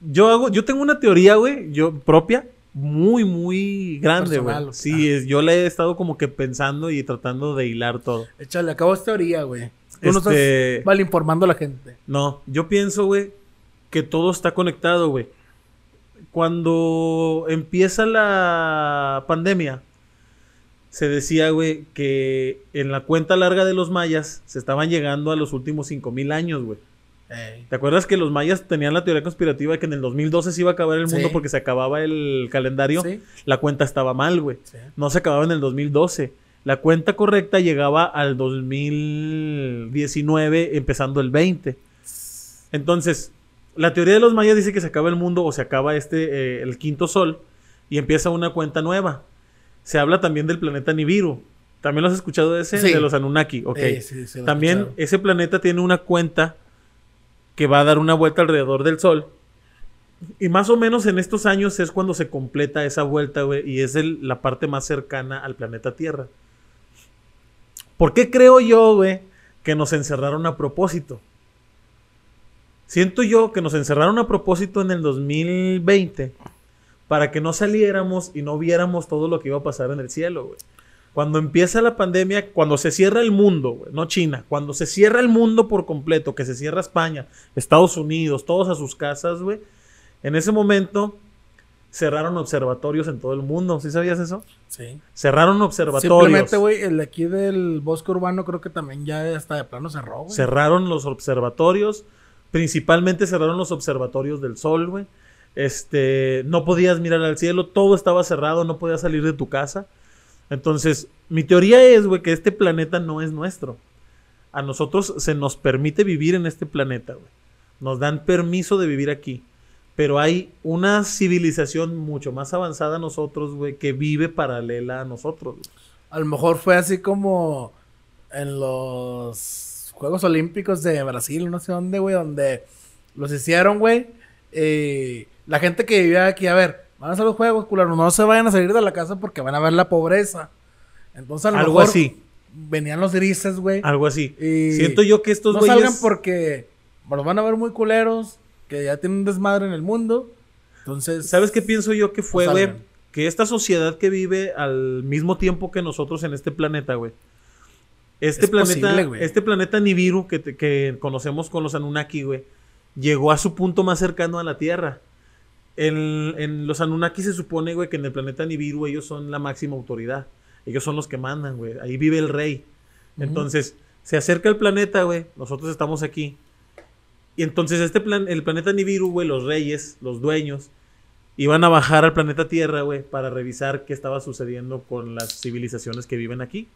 Yo hago, yo tengo una teoría, güey, yo propia, muy, muy grande, güey. Sí, es- yo la he estado como que pensando y tratando de hilar todo. Échale, acabo esta teoría, güey. Tú no Este- estás mal informando a la gente. No, yo pienso, güey, que todo está conectado, güey. Cuando empieza la pandemia, se decía, güey, que en la cuenta larga de los mayas se estaban llegando a los últimos 5000 años, güey. Ey. ¿Te acuerdas que los mayas tenían la teoría conspirativa de que en el 2012 se iba a acabar el mundo Sí. porque se acababa el calendario? Sí. La cuenta estaba mal, güey. Sí. No se acababa en el 2012. La cuenta correcta llegaba al 2019, empezando el 20. Entonces, la teoría de los mayas dice que se acaba el mundo o se acaba este, eh, el quinto sol y empieza una cuenta nueva. Se habla también del planeta Nibiru. ¿También lo has escuchado de ese? Sí. De los Anunnaki. Ok. También escuchado. ese planeta tiene una cuenta que va a dar una vuelta alrededor del Sol. Y más o menos en estos años es cuando se completa esa vuelta, güey, y es la parte más cercana al planeta Tierra. ¿Por qué creo yo, güey, que nos encerraron a propósito? Siento yo que nos encerraron a propósito en el 2020 para que no saliéramos y no viéramos todo lo que iba a pasar en el cielo, güey. Cuando empieza la pandemia, cuando se cierra el mundo, no China, cuando se cierra el mundo por completo, que se cierra España, Estados Unidos, todos a sus casas, güey, en ese momento cerraron observatorios en todo el mundo. ¿Sí sabías eso? Sí. Cerraron observatorios. Simplemente, güey, el de aquí del bosque urbano creo que también ya hasta de plano cerró, güey. Cerraron los observatorios. Principalmente cerraron los observatorios del sol, güey. Este, no podías mirar al cielo, todo estaba cerrado, no podías salir de tu casa. Entonces, mi teoría es, güey, que este planeta no es nuestro. A nosotros se nos permite vivir en este planeta, güey. Nos dan permiso de vivir aquí. Pero hay una civilización mucho más avanzada a nosotros, güey, que vive paralela a nosotros. A lo mejor fue así como en los Juegos Olímpicos de Brasil, no sé dónde, güey, donde los hicieron, güey. eh, la gente que vivía aquí, a ver, van a hacer los juegos, culeros, no se vayan a salir de la casa porque van a ver la pobreza. Entonces, a lo Algo mejor así, venían los grises, güey. algo así. Y Siento yo que estos no güeyes... salgan porque los van a ver muy culeros, que ya tienen un desmadre en el mundo. Entonces, ¿Sabes qué pienso yo que fue, No güey? Que esta sociedad que vive al mismo tiempo que nosotros en este planeta, güey. Este Es planeta, posible, este planeta Nibiru que, te- que conocemos con los Anunnaki, güey, llegó a su punto más cercano a la Tierra. En, en los Anunnaki se supone, güey, que en el planeta Nibiru ellos son la máxima autoridad. Ellos son los que mandan, güey. Ahí vive el rey. Entonces, se acerca el planeta, güey. Nosotros estamos aquí. Y entonces este plan, el planeta Nibiru, güey, los reyes, los dueños, iban a bajar al planeta Tierra, güey, para revisar qué estaba sucediendo con las civilizaciones que viven aquí.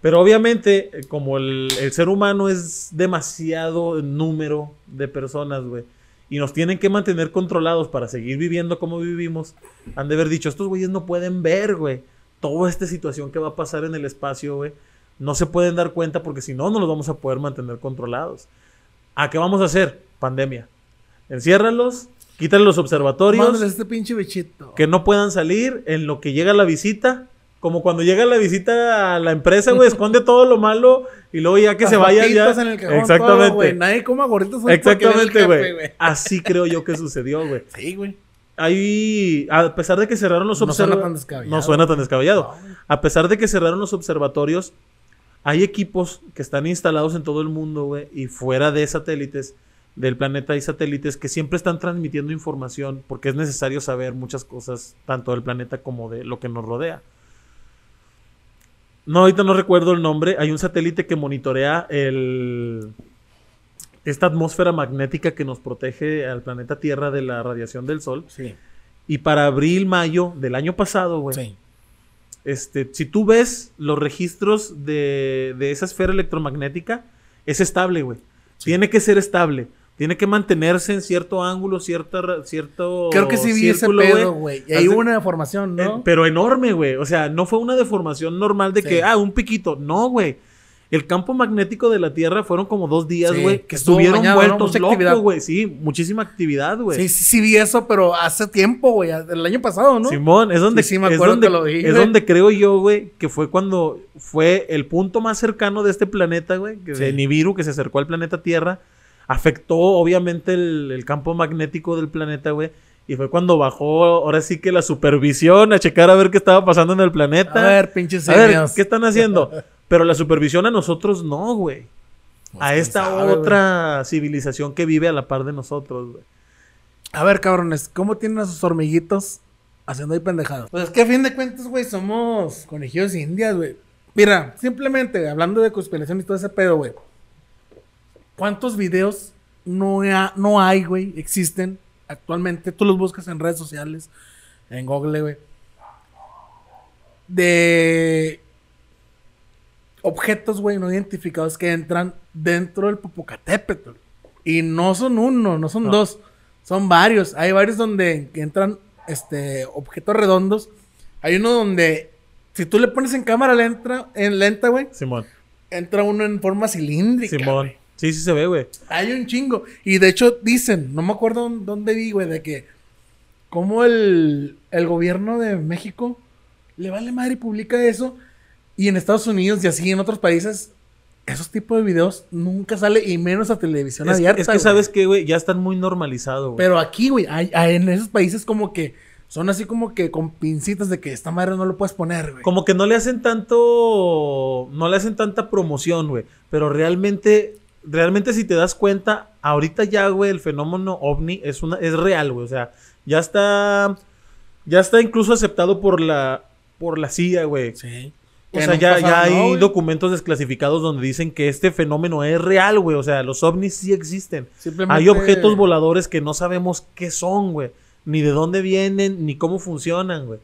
Pero obviamente, eh, como el, el ser humano es demasiado número de personas, güey, y nos tienen que mantener controlados para seguir viviendo como vivimos, han de haber dicho, estos güeyes no pueden ver, güey, toda esta situación que va a pasar en el espacio, güey. No se pueden dar cuenta porque si no, no los vamos a poder mantener controlados. ¿A qué vamos a hacer? Pandemia. Enciérralos, quítale los observatorios, mándales este pinche bichito. que no puedan salir en lo que llega la visita. Como cuando llega la visita a la empresa, güey, esconde todo lo malo y luego ya que Las se vayan ya. en el cajón, Exactamente. todo, güey. Nadie coma porque Exactamente, güey. Así creo yo que sucedió, güey. Sí, güey. Ahí, a pesar de que cerraron los No suena tan observatorios. descabellado. No suena tan descabellado. A pesar de que cerraron los observatorios, hay equipos que están instalados en todo el mundo, güey, y fuera de satélites del planeta hay satélites que siempre están transmitiendo información porque es necesario saber muchas cosas, tanto del planeta como de lo que nos rodea. No, ahorita no recuerdo el nombre. Hay un satélite que monitorea el esta atmósfera magnética que nos protege al planeta Tierra de la radiación del Sol. Sí. Y para abril, mayo del año pasado, güey, Sí. este, si tú ves los registros de, de esa esfera electromagnética, es estable, güey. Tiene que ser estable. Tiene que mantenerse en cierto ángulo, cierta, cierto. Creo que sí vi ese pedo, güey. Y hay de- una deformación, eh, ¿no? pero enorme, güey. O sea, no fue una deformación normal de Sí. que, ah, un piquito. No, güey. El campo magnético de la Tierra fueron como dos días, güey. que estuvieron bañado, ¿no? vueltos actividad. locos, güey. Sí, muchísima actividad, güey. Sí, sí, sí vi eso, pero hace tiempo, güey. El año pasado, ¿no? Simón, es donde, Sí, sí, me es acuerdo donde- que lo vi, es donde creo yo, güey, que fue cuando fue el punto más cercano de este planeta, güey, de. Nibiru, que se acercó al planeta Tierra, afectó obviamente el, el campo magnético del planeta, güey, y fue cuando bajó, ahora sí que la supervisión a checar a ver qué estaba pasando en el planeta. A ver, pinches A ver. ¿qué están haciendo? Pero la supervisión a nosotros no, güey. Pues, A esta sabe, otra civilización que vive a la par de nosotros, güey. A ver, cabrones, ¿cómo tienen a sus hormiguitos haciendo ahí pendejadas? Pues es que a fin de cuentas, güey, somos conejillos indias, güey. Mira, simplemente hablando de conspiración y todo ese pedo, güey. ¿Cuántos videos no, ha- no hay, güey? Existen actualmente. Tú los buscas en redes sociales, en Google, güey. De objetos, güey, no identificados que entran dentro del Popocatépetl. Y no son uno, no son No. dos, son varios. Hay varios donde entran este, objetos redondos. Hay uno donde, si tú le pones en cámara lenta, en lenta, güey, Simón. entra uno en forma cilíndrica. Simón. Sí, sí se ve, güey. Hay un chingo. Y de hecho dicen, no me acuerdo dónde- vi, güey, de que como el, el gobierno de México le vale madre y publica eso. Y en Estados Unidos y así en otros países, esos tipos de videos nunca sale y menos a televisión Es, abierta. es que, güey. ¿sabes qué, güey? Ya están muy normalizados, güey. Pero aquí, güey, hay- hay en esos países como que son así como que con pincitas de que esta madre no lo puedes poner, güey. Como que no le hacen tanto. No le hacen tanta promoción, güey. Pero realmente. Realmente, si te das cuenta, ahorita ya, güey, el fenómeno ovni es una, es real, güey. O sea, ya está. Ya está incluso aceptado por la. por la CIA, güey. Sí. O sea, ya, pasado ya hay no, documentos desclasificados donde dicen que este fenómeno es real, güey. O sea, los ovnis sí existen. Simplemente- Hay objetos voladores que no sabemos qué son, güey. Ni de dónde vienen, ni cómo funcionan, güey.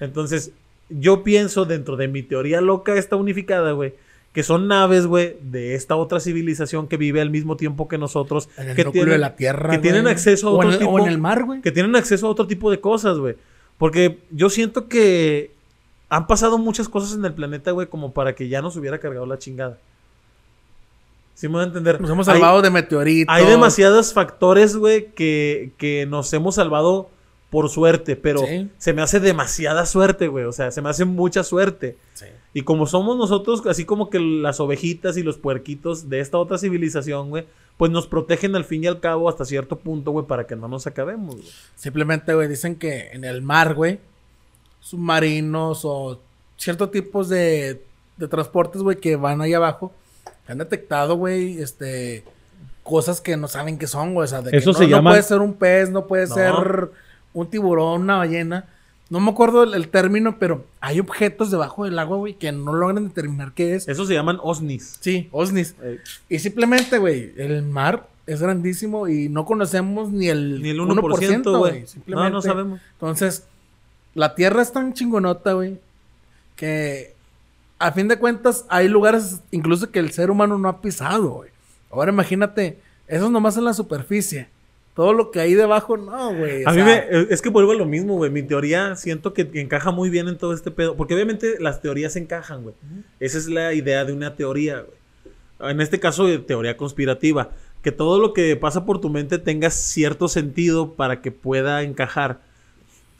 Entonces, yo pienso dentro de mi teoría loca esta unificada, güey, que son naves, güey, de esta otra civilización que vive al mismo tiempo que nosotros. En el que núcleo de la Tierra, Que tienen acceso a O en otro el- tipo. o en el mar, güey. Que tienen acceso a otro tipo de cosas, güey. Porque yo siento que han pasado muchas cosas en el planeta, güey, como para que ya nos hubiera cargado la chingada. ¿Sí me voy a entender? Nos hemos Hay- salvado de meteoritos. hay demasiados factores, güey, que, que nos hemos salvado por suerte, pero Sí. se me hace demasiada suerte, güey. O sea, se me hace mucha suerte. Sí. Y como somos nosotros, así como que las ovejitas y los puerquitos de esta otra civilización, güey, pues nos protegen al fin y al cabo hasta cierto punto, güey, para que no nos acabemos, güey. Simplemente, güey, dicen que en el mar, güey, submarinos o ciertos tipos de, de transportes, güey, que van ahí abajo, han detectado, güey, este, cosas que no saben qué son, güey. O sea, de que Eso no, se no llama- puede ser un pez, no puede No. ser un tiburón, una ballena. No me acuerdo el, el término, pero hay objetos debajo del agua, güey, que no logran determinar qué es. Eso se llaman OSNIs. Sí, OSNIs. Eh, Y simplemente, güey, el mar es grandísimo y no conocemos ni el, Ni el 1%, güey. No, no sabemos. Entonces, la Tierra es tan chingonota, güey, que a fin de cuentas hay lugares incluso que el ser humano no ha pisado, güey. Ahora imagínate, eso es nomás en la superficie. Todo lo que hay debajo, no, güey. A mí sea, me, eh, es que vuelvo a lo mismo, güey. Mi teoría siento que encaja muy bien en todo este pedo. Porque obviamente las teorías encajan, güey. Esa es la idea de una teoría, güey. En este caso, teoría conspirativa. Que todo lo que pasa por tu mente tenga cierto sentido para que pueda encajar.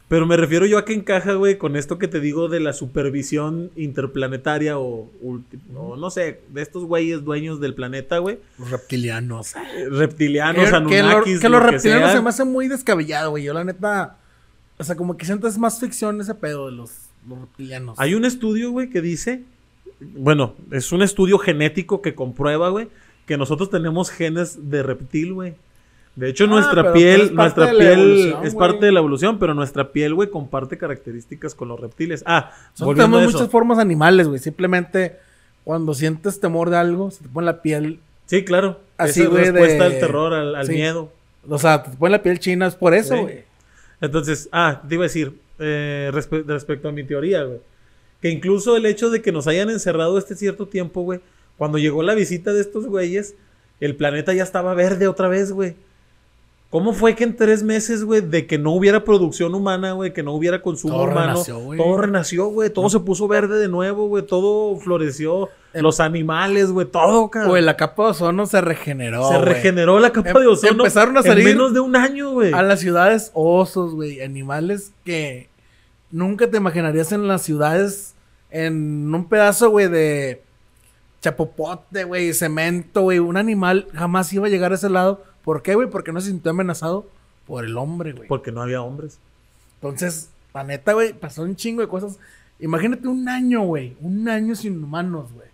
Pero me refiero yo a que encaja, güey, con esto que te digo de la supervisión interplanetaria o, o no sé, de estos güeyes dueños del planeta, güey. Los reptilianos. Reptilianos, que, que lo- Anunnakis, que lo los reptilianos se me hace muy descabellado, güey. Yo la neta, o sea, como que siento es más ficción ese pedo de los, los reptilianos. Hay un estudio, güey, que dice, bueno, es un estudio genético que comprueba, güey, que nosotros tenemos genes de reptil, güey. De hecho, Ah, nuestra piel, es parte nuestra de la piel evolución, es parte de la evolución, pero nuestra piel, güey, comparte características con los reptiles. Ah, Nosotros tenemos eso. muchas formas animales, güey. Simplemente cuando sientes temor de algo, se te pone la piel Sí, claro. Así, Esa es respuesta de- al terror, al, al Sí. miedo. O sea, te pone la piel china, es por eso, Sí. güey. Entonces, ah, te iba a decir, eh, respe- respecto a mi teoría, güey. Que incluso el hecho de que nos hayan encerrado este cierto tiempo, güey. Cuando llegó la visita de estos güeyes, el planeta ya estaba verde otra vez, güey. ¿Cómo fue que en tres meses, güey, de que no hubiera producción humana, güey, que no hubiera consumo Todo humano, renació, güey. todo renació, güey, todo se puso verde de nuevo, güey, todo floreció, los animales, güey, todo, cabrón. Güey, la capa de ozono se regeneró. se regeneró la capa Em- de ozono empezaron a en salir menos de un año, güey. A las ciudades osos, güey. Animales que nunca te imaginarías en las ciudades. En un pedazo, güey, de chapopote, güey, cemento, güey. Un animal jamás iba a llegar a ese lado. ¿Por qué, güey? Porque no se sintió amenazado por el hombre, güey. Porque no había hombres. Entonces, la neta, güey, pasó un chingo de cosas. Imagínate un año, güey. Un año sin humanos, güey.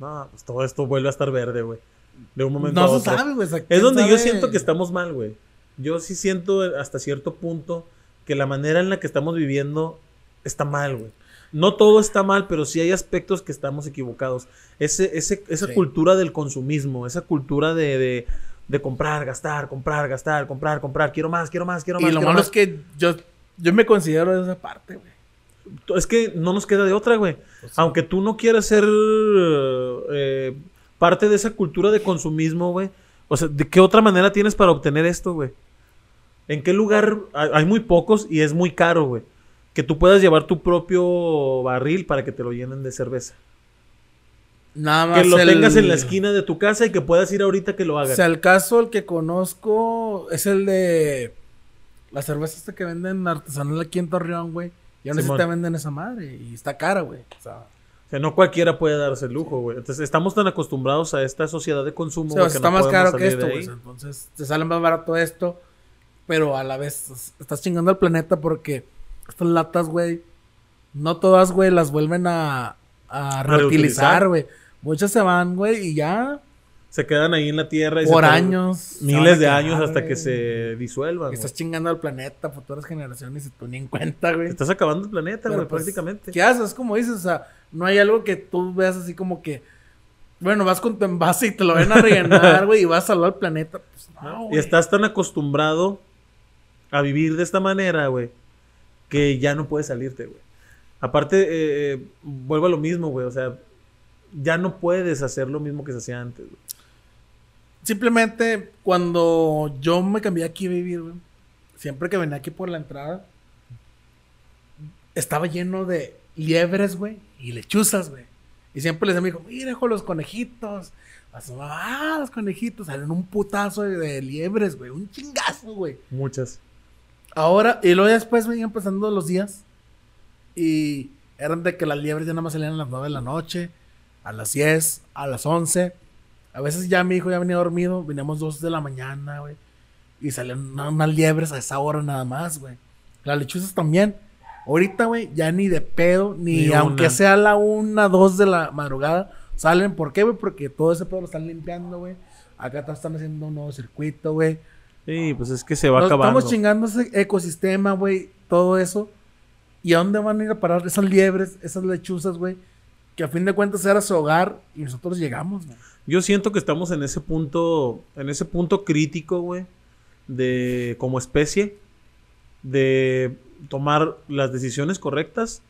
No, pues todo esto vuelve a estar verde, güey. De un momento a No se otro. sabe, güey. Es ¿quién donde yo siento que estamos mal, güey. Yo sí siento hasta cierto punto que la manera en la que estamos viviendo está mal, güey. No todo está mal, pero sí hay aspectos que estamos equivocados. Ese, ese, esa Sí. cultura del consumismo, esa cultura de, de, de comprar, gastar, comprar, gastar, comprar, comprar. Quiero más, quiero más, quiero más. Y lo malo más. es que yo, yo me considero de esa parte, güey. Es que no nos queda de otra, güey. Pues sí. Aunque tú no quieras ser eh, parte de esa cultura de consumismo, güey. O sea, ¿de qué otra manera tienes para obtener esto, güey? ¿En qué lugar? Hay muy pocos y es muy caro, güey. Que tú puedas llevar tu propio barril para que te lo llenen de cerveza. Nada más. Que lo el- tengas en la esquina de tu casa y que puedas ir ahorita que lo O hagas. sea, el caso, el que conozco, es el de la cerveza esta que venden artesanal aquí en Torreón, güey. Ya no sé si te venden esa madre y está cara, güey. O sea, O sea, no cualquiera puede darse el lujo, güey. Entonces, estamos tan acostumbrados a esta sociedad de consumo, o sea, que está no más podemos caro que salir de esto, güey. ahí. Entonces, te sale más barato esto, pero a la vez es- estás chingando al planeta porque estas latas, güey, no todas, güey, las vuelven a, a reutilizar, güey. Muchas se van, güey, y ya Se quedan ahí en la tierra. Y por años. Miles de quedar, años hasta güey. que se disuelvan. Y güey. estás chingando al planeta, futuras generaciones y tú ni en cuenta, güey. Estás acabando el planeta, Pero, güey, pues, prácticamente. ¿Qué haces? Como dices, o sea, no hay algo que tú veas así como que, bueno, vas con tu envase y te lo ven a rellenar, güey, y vas a salvar el planeta. Pues no, y güey. estás tan acostumbrado a vivir de esta manera, güey, que ya no puedes salirte, güey. Aparte, eh, eh, vuelvo a lo mismo, güey. O sea, ya no puedes hacer lo mismo que se hacía antes, güey. Simplemente cuando yo me cambié aquí a vivir, güey, siempre que venía aquí por la entrada, estaba lleno de liebres, güey, y lechuzas, güey. Y siempre les decía a mi hijo, mira, hijo, los conejitos. Asomaba, ah, los conejitos. Salen un putazo de, de liebres, güey. Un chingazo, güey. Muchas. Ahora, y luego después venían pasando los días. Y eran de que las liebres ya nada más salían a las 9 de la noche, a las 10, a las 11. A veces ya mi hijo ya venía dormido, veníamos 2 de la mañana, güey. Y salían una- unas liebres a esa hora nada más, güey. Las lechuzas también. Ahorita, güey, ya ni de pedo, ni, Ni aunque una. sea la 1, 2 de la madrugada, salen. ¿Por qué, güey? Porque todo ese pedo lo están limpiando, güey. Acá están haciendo un nuevo circuito, güey. Sí, pues es que se va Nos acabando. Estamos chingando ese ecosistema, güey, todo eso. ¿Y a dónde van a ir a parar esas liebres, esas lechuzas, güey? Que a fin de cuentas era su hogar y nosotros llegamos, güey. Yo siento que estamos en ese punto, en ese punto crítico, güey, de como especie, de tomar las decisiones correctas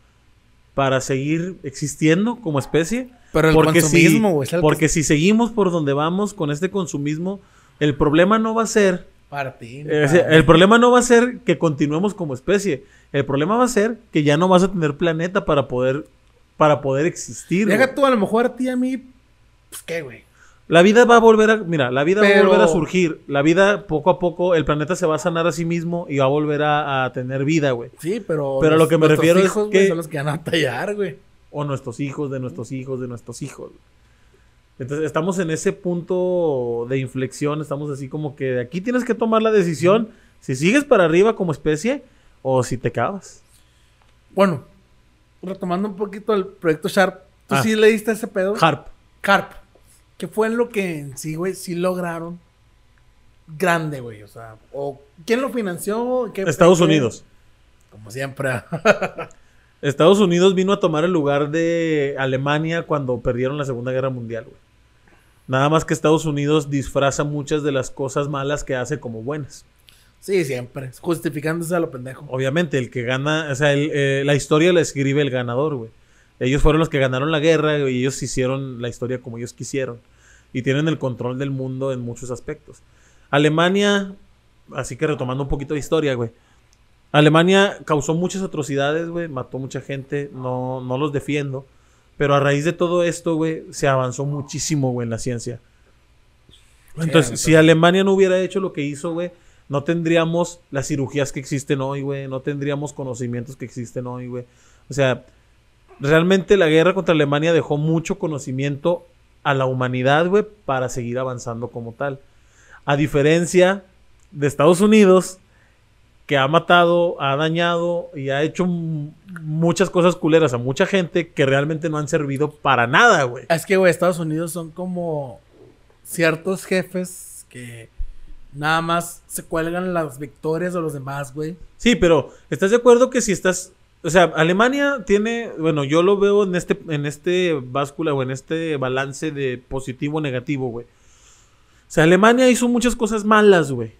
para seguir existiendo como especie. Pero el porque consumismo, si, güey, el porque si seguimos por donde vamos con este consumismo, el problema no va a ser, Para ti. eh, el problema no va a ser que continuemos como especie. El problema va a ser que ya no vas a tener planeta para poder, para poder existir. Deja tú, a lo mejor a ti y a mí, pues qué, güey. La vida va a volver a, mira, la vida va a volver a surgir. La vida, poco a poco, el planeta se va a sanar a sí mismo y va a volver a, a tener vida, güey. Sí, pero. Pero a lo que me refiero es hijos, que- son los que van a tallar, güey. O nuestros hijos, de nuestros hijos, de nuestros hijos. Entonces, estamos en ese punto de inflexión. Estamos así como que de aquí tienes que tomar la decisión si sigues para arriba como especie o si te acabas. Bueno, retomando un poquito el proyecto Sharp, ¿tú Ah. sí le diste ese pedo? Harp. Carp. ¿Qué fue lo que en sí, güey, sí lograron grande, güey? O sea, o ¿quién lo financió? ¿Qué- Estados Unidos. Como siempre. Estados Unidos vino a tomar el lugar de Alemania cuando perdieron la Segunda Guerra Mundial, güey. Nada más que Estados Unidos disfraza muchas de las cosas malas que hace como buenas. Sí, siempre. Justificándose a lo pendejo. Obviamente, el que gana, o sea, el, eh, la historia la escribe el ganador, güey. Ellos fueron los que ganaron la guerra y ellos hicieron la historia como ellos quisieron. Y tienen el control del mundo en muchos aspectos. Alemania, así que retomando un poquito de historia, güey. Alemania causó muchas atrocidades, güey. Mató mucha gente. No, no los defiendo. Pero a raíz de todo esto, güey, se avanzó muchísimo, güey, en la ciencia. Entonces, si Alemania no hubiera hecho lo que hizo, güey, no tendríamos las cirugías que existen hoy, güey. No tendríamos conocimientos que existen hoy, güey. O sea, realmente la guerra contra Alemania dejó mucho conocimiento a la humanidad, güey, para seguir avanzando como tal. A diferencia de Estados Unidos, que ha matado, ha dañado y ha hecho muchas cosas culeras a mucha gente que realmente no han servido para nada, güey. Es que, güey, Estados Unidos son como ciertos jefes que nada más se cuelgan las victorias de los demás, güey. Sí, pero ¿estás de acuerdo que si estás... O sea, Alemania tiene, bueno, yo lo veo en este, en este báscula o en este balance de positivo-negativo, güey. O sea, Alemania hizo muchas cosas malas, güey.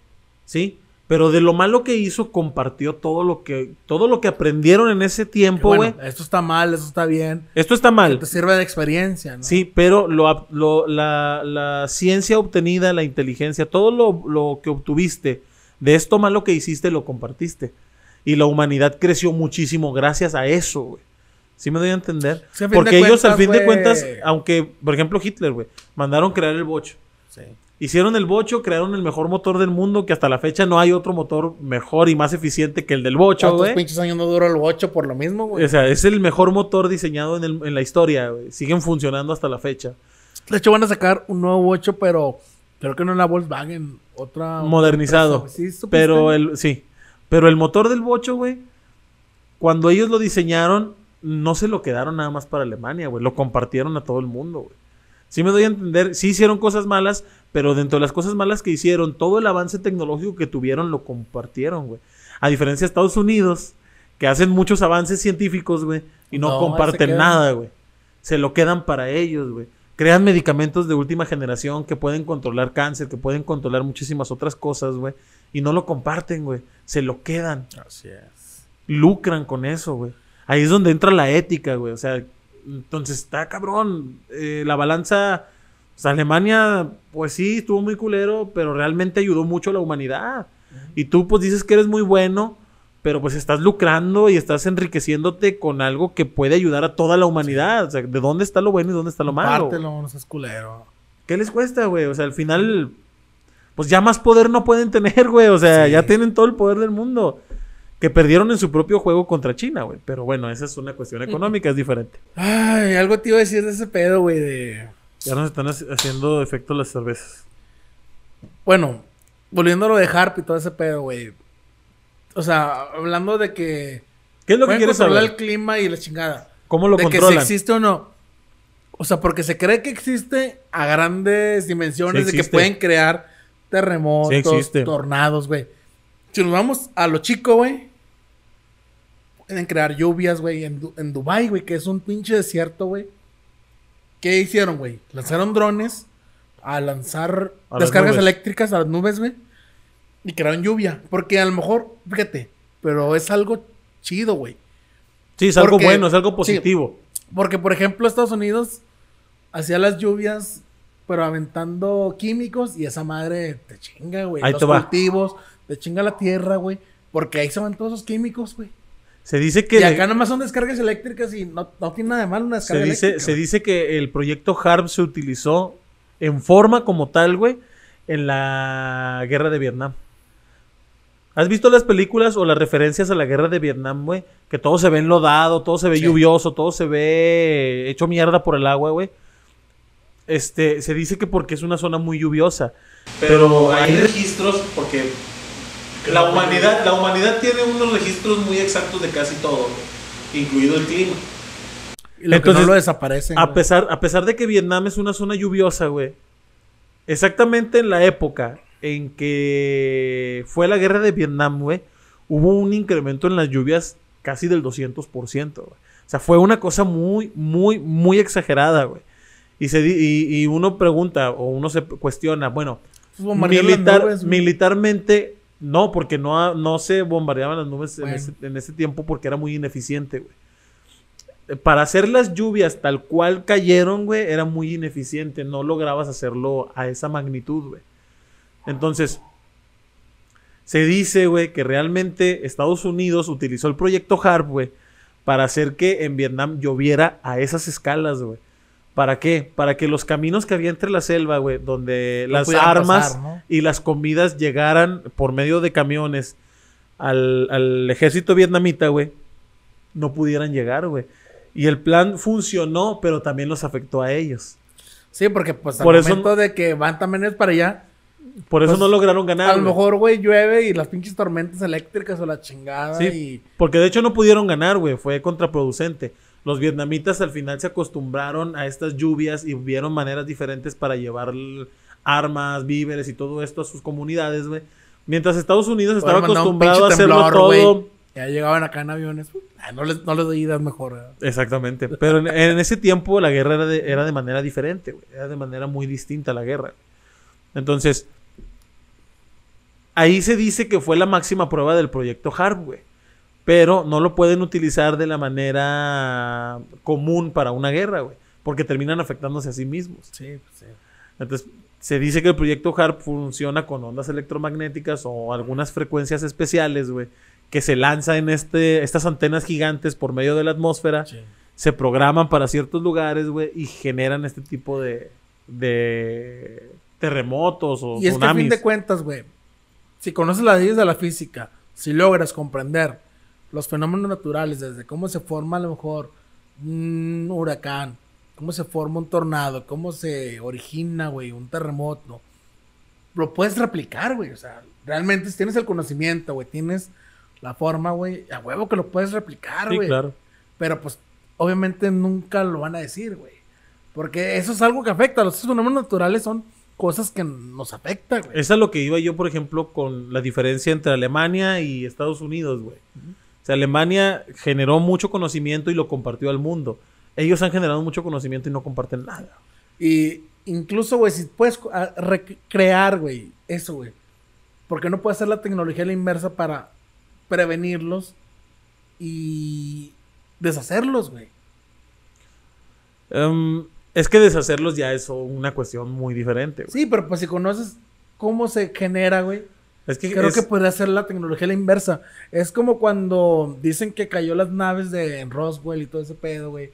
¿Sí? Pero de lo malo que hizo, compartió todo lo que, todo lo que aprendieron en ese tiempo, güey. Bueno, esto está mal, esto está bien. Esto está mal. Te sirve de experiencia, ¿no? Sí, pero lo, la, la ciencia obtenida, la inteligencia, todo lo, lo que obtuviste de esto malo que hiciste, lo compartiste. Y la humanidad creció muchísimo gracias a eso, güey. ¿Sí me doy a entender? Sí, a Porque ellos, al fin de cuentas, aunque, por ejemplo, Hitler, güey, mandaron crear el bocho. Sí. Hicieron el bocho, crearon el mejor motor del mundo, que hasta la fecha no hay otro motor mejor y más eficiente que el del bocho, ¿Cuántos güey. pinches años no duró el 8 por lo mismo, güey? O sea, es el mejor motor diseñado en, el- en la historia, güey. Siguen funcionando hasta la fecha. De hecho, van a sacar un nuevo 8, pero creo que no en la Volkswagen. Otra. modernizado. otra- ¿Sí supiste? pero el sí, pero el motor del bocho, güey, cuando ellos lo diseñaron no se lo quedaron nada más para Alemania, güey, lo compartieron a todo el mundo, güey. Sí me doy a entender, sí hicieron cosas malas, pero dentro de las cosas malas que hicieron, todo el avance tecnológico que tuvieron lo compartieron, güey. A diferencia de Estados Unidos, que hacen muchos avances científicos, güey, y no, comparten quedan. nada, güey. Se lo quedan para ellos, güey. Crean medicamentos de última generación que pueden controlar cáncer, que pueden controlar muchísimas otras cosas, güey. Y no lo comparten, güey. Se lo quedan. Así es. Lucran con eso, güey. Ahí es donde entra la ética, güey. O sea, entonces está cabrón. Eh, la balanza. O sea, Alemania, pues sí, estuvo muy culero, pero realmente ayudó mucho a la humanidad. Y tú, pues dices que eres muy bueno, pero pues estás lucrando y estás enriqueciéndote con algo que puede ayudar a toda la humanidad. O sea, ¿de dónde está lo bueno y dónde está lo malo? Pártelo, no seas culero. ¿Qué les cuesta, güey? O sea, al final, pues ya más poder no pueden tener, güey. O sea, Sí. ya tienen todo el poder del mundo. Que perdieron en su propio juego contra China, güey. Pero bueno, esa es una cuestión económica, es diferente. Ay, algo te iba a decir de ese pedo, güey, de... Ya nos están haci- haciendo efecto las cervezas. Bueno, volviendo a lo de Harp y todo ese pedo, güey. O sea, hablando de que... ¿Qué es lo que quieres controlar saber? el clima y la chingada. ¿Cómo lo de que si existe o no. O sea, porque se cree que existe a grandes dimensiones Sí de que pueden crear terremotos, Sí tornados, güey. Si nos vamos a lo chico, güey. Pueden crear lluvias, güey, en, Du- en Dubai, güey, que es un pinche desierto, güey. ¿Qué hicieron, güey? Lanzaron drones a lanzar A descargas eléctricas a las nubes, güey. Y crearon lluvia. Porque a lo mejor, fíjate, pero es algo chido, güey. Sí, es algo porque- bueno, es algo sí. positivo. Porque, por ejemplo, Estados Unidos hacía las lluvias, pero aventando químicos y esa madre te chinga, güey. Los te va. cultivos, te chinga la tierra, güey. Porque ahí se van todos esos químicos, güey. Se dice que... Y acá nomás son descargas eléctricas y no, no tiene nada de malo una se descarga dice, eléctrica. se güey. dice que el proyecto HARP se utilizó en forma como tal, güey, en la guerra de Vietnam. ¿Has visto las películas o las referencias a la guerra de Vietnam, güey? Que todo se ve enlodado, todo se ve Sí. lluvioso, todo se ve hecho mierda por el agua, güey. Este, se dice que porque es una zona muy lluviosa. Pero hay registros porque la humanidad, la humanidad tiene unos registros muy exactos de casi todo, incluido el clima. Y lo Entonces, que no lo desaparecen. A pesar, a pesar de que Vietnam es una zona lluviosa, güey. Exactamente en la época en que fue la guerra de Vietnam, güey, hubo un incremento en las lluvias casi del 200%, güey. O sea, fue una cosa muy, muy, muy exagerada, güey. Y, se, y, y uno pregunta o uno se cuestiona, bueno, militar, nubes, militarmente, no, porque no, no se bombardeaban las nubes en, ese, en ese tiempo porque era muy ineficiente, güey. Eh, Para hacer las lluvias tal cual cayeron, güey, era muy ineficiente. No lograbas hacerlo a esa magnitud, güey. Entonces, se dice, güey, que realmente Estados Unidos utilizó el proyecto HARP, güey, para hacer que en Vietnam lloviera a esas escalas, güey. ¿Para qué? Para que los caminos que había entre la selva, güey, donde No las armas pasar, ¿no? y las comidas llegaran por medio de camiones al, al ejército vietnamita, güey, no pudieran llegar, güey. Y el plan funcionó, pero también los afectó a ellos. Sí, porque pues al Por eso- momento de que van también es para allá, Por eso Pues, no lograron ganar. a lo mejor, güey, llueve y las pinches tormentas eléctricas o la chingada Sí, y... porque de hecho no pudieron ganar, güey. Fue contraproducente. Los vietnamitas al final se acostumbraron a estas lluvias y vieron maneras diferentes para llevar armas, víveres y todo esto a sus comunidades, güey. Mientras Estados Unidos estaba acostumbrado a hacerlo temblor, todo. Ya llegaban acá en aviones. Ah, no, les, no les doy ideas mejor. ¿verdad? Exactamente. Pero en, en ese tiempo la guerra era de, era de manera diferente, güey. Era de manera muy distinta la guerra. Entonces, ahí se dice que fue la máxima prueba del proyecto HARP, güey. Pero no lo pueden utilizar de la manera común para una guerra, güey. Porque terminan afectándose a sí mismos. Sí, pues sí. Entonces, se dice que el proyecto HARP funciona con ondas electromagnéticas o algunas frecuencias especiales, güey, que se lanza en este, estas antenas gigantes por medio de la atmósfera Sí. se programan para ciertos lugares, güey, y generan este tipo de, de terremotos o Y es que a fin tsunamis. de cuentas, güey, si conoces las leyes de la física, si logras comprender los fenómenos naturales, desde cómo se forma a lo mejor un huracán, cómo se forma un tornado, cómo se origina, güey, un terremoto, lo puedes replicar, güey. O sea, realmente si tienes el conocimiento, güey, tienes la forma, güey, a huevo que lo puedes replicar, Sí, güey. claro. Pero pues obviamente nunca lo van a decir, güey. Porque eso es algo que afecta. Los fenómenos naturales son cosas que nos afectan, güey. Es a lo que iba yo, por ejemplo, con la diferencia entre Alemania y Estados Unidos, güey. O sea, Alemania generó mucho conocimiento y lo compartió al mundo. Ellos han generado mucho conocimiento y no comparten nada. Y incluso, güey, si puedes recrear, güey, eso, güey. ¿Por qué no puedes hacer la tecnología la inversa para prevenirlos y deshacerlos, güey? Em, es que deshacerlos ya es una cuestión muy diferente, güey. Sí, pero pues si conoces cómo se genera, güey. Es que, Creo es- que podría ser la tecnología la inversa. Es como cuando dicen que cayó las naves de Roswell y todo ese pedo, güey.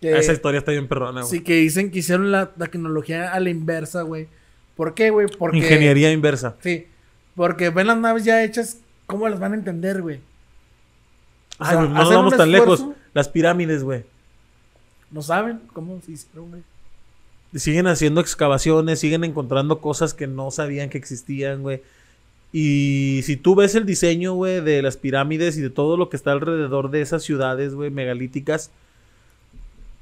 Que- esa historia está bien perrona, güey. Sí, que dicen que hicieron la, la tecnología a la inversa, güey. ¿Por qué, güey? Porque... Ingeniería inversa. Sí, porque ven las naves ya hechas, ¿cómo las van a entender, güey? O Ay, sea, güey, no nos vamos tan esfuerzo, lejos. Las pirámides, güey. No saben cómo se hicieron, güey. Siguen haciendo excavaciones, siguen encontrando cosas que no sabían que existían, güey. Y si tú ves el diseño, güey, de las pirámides y de todo lo que está alrededor de esas ciudades, güey, megalíticas,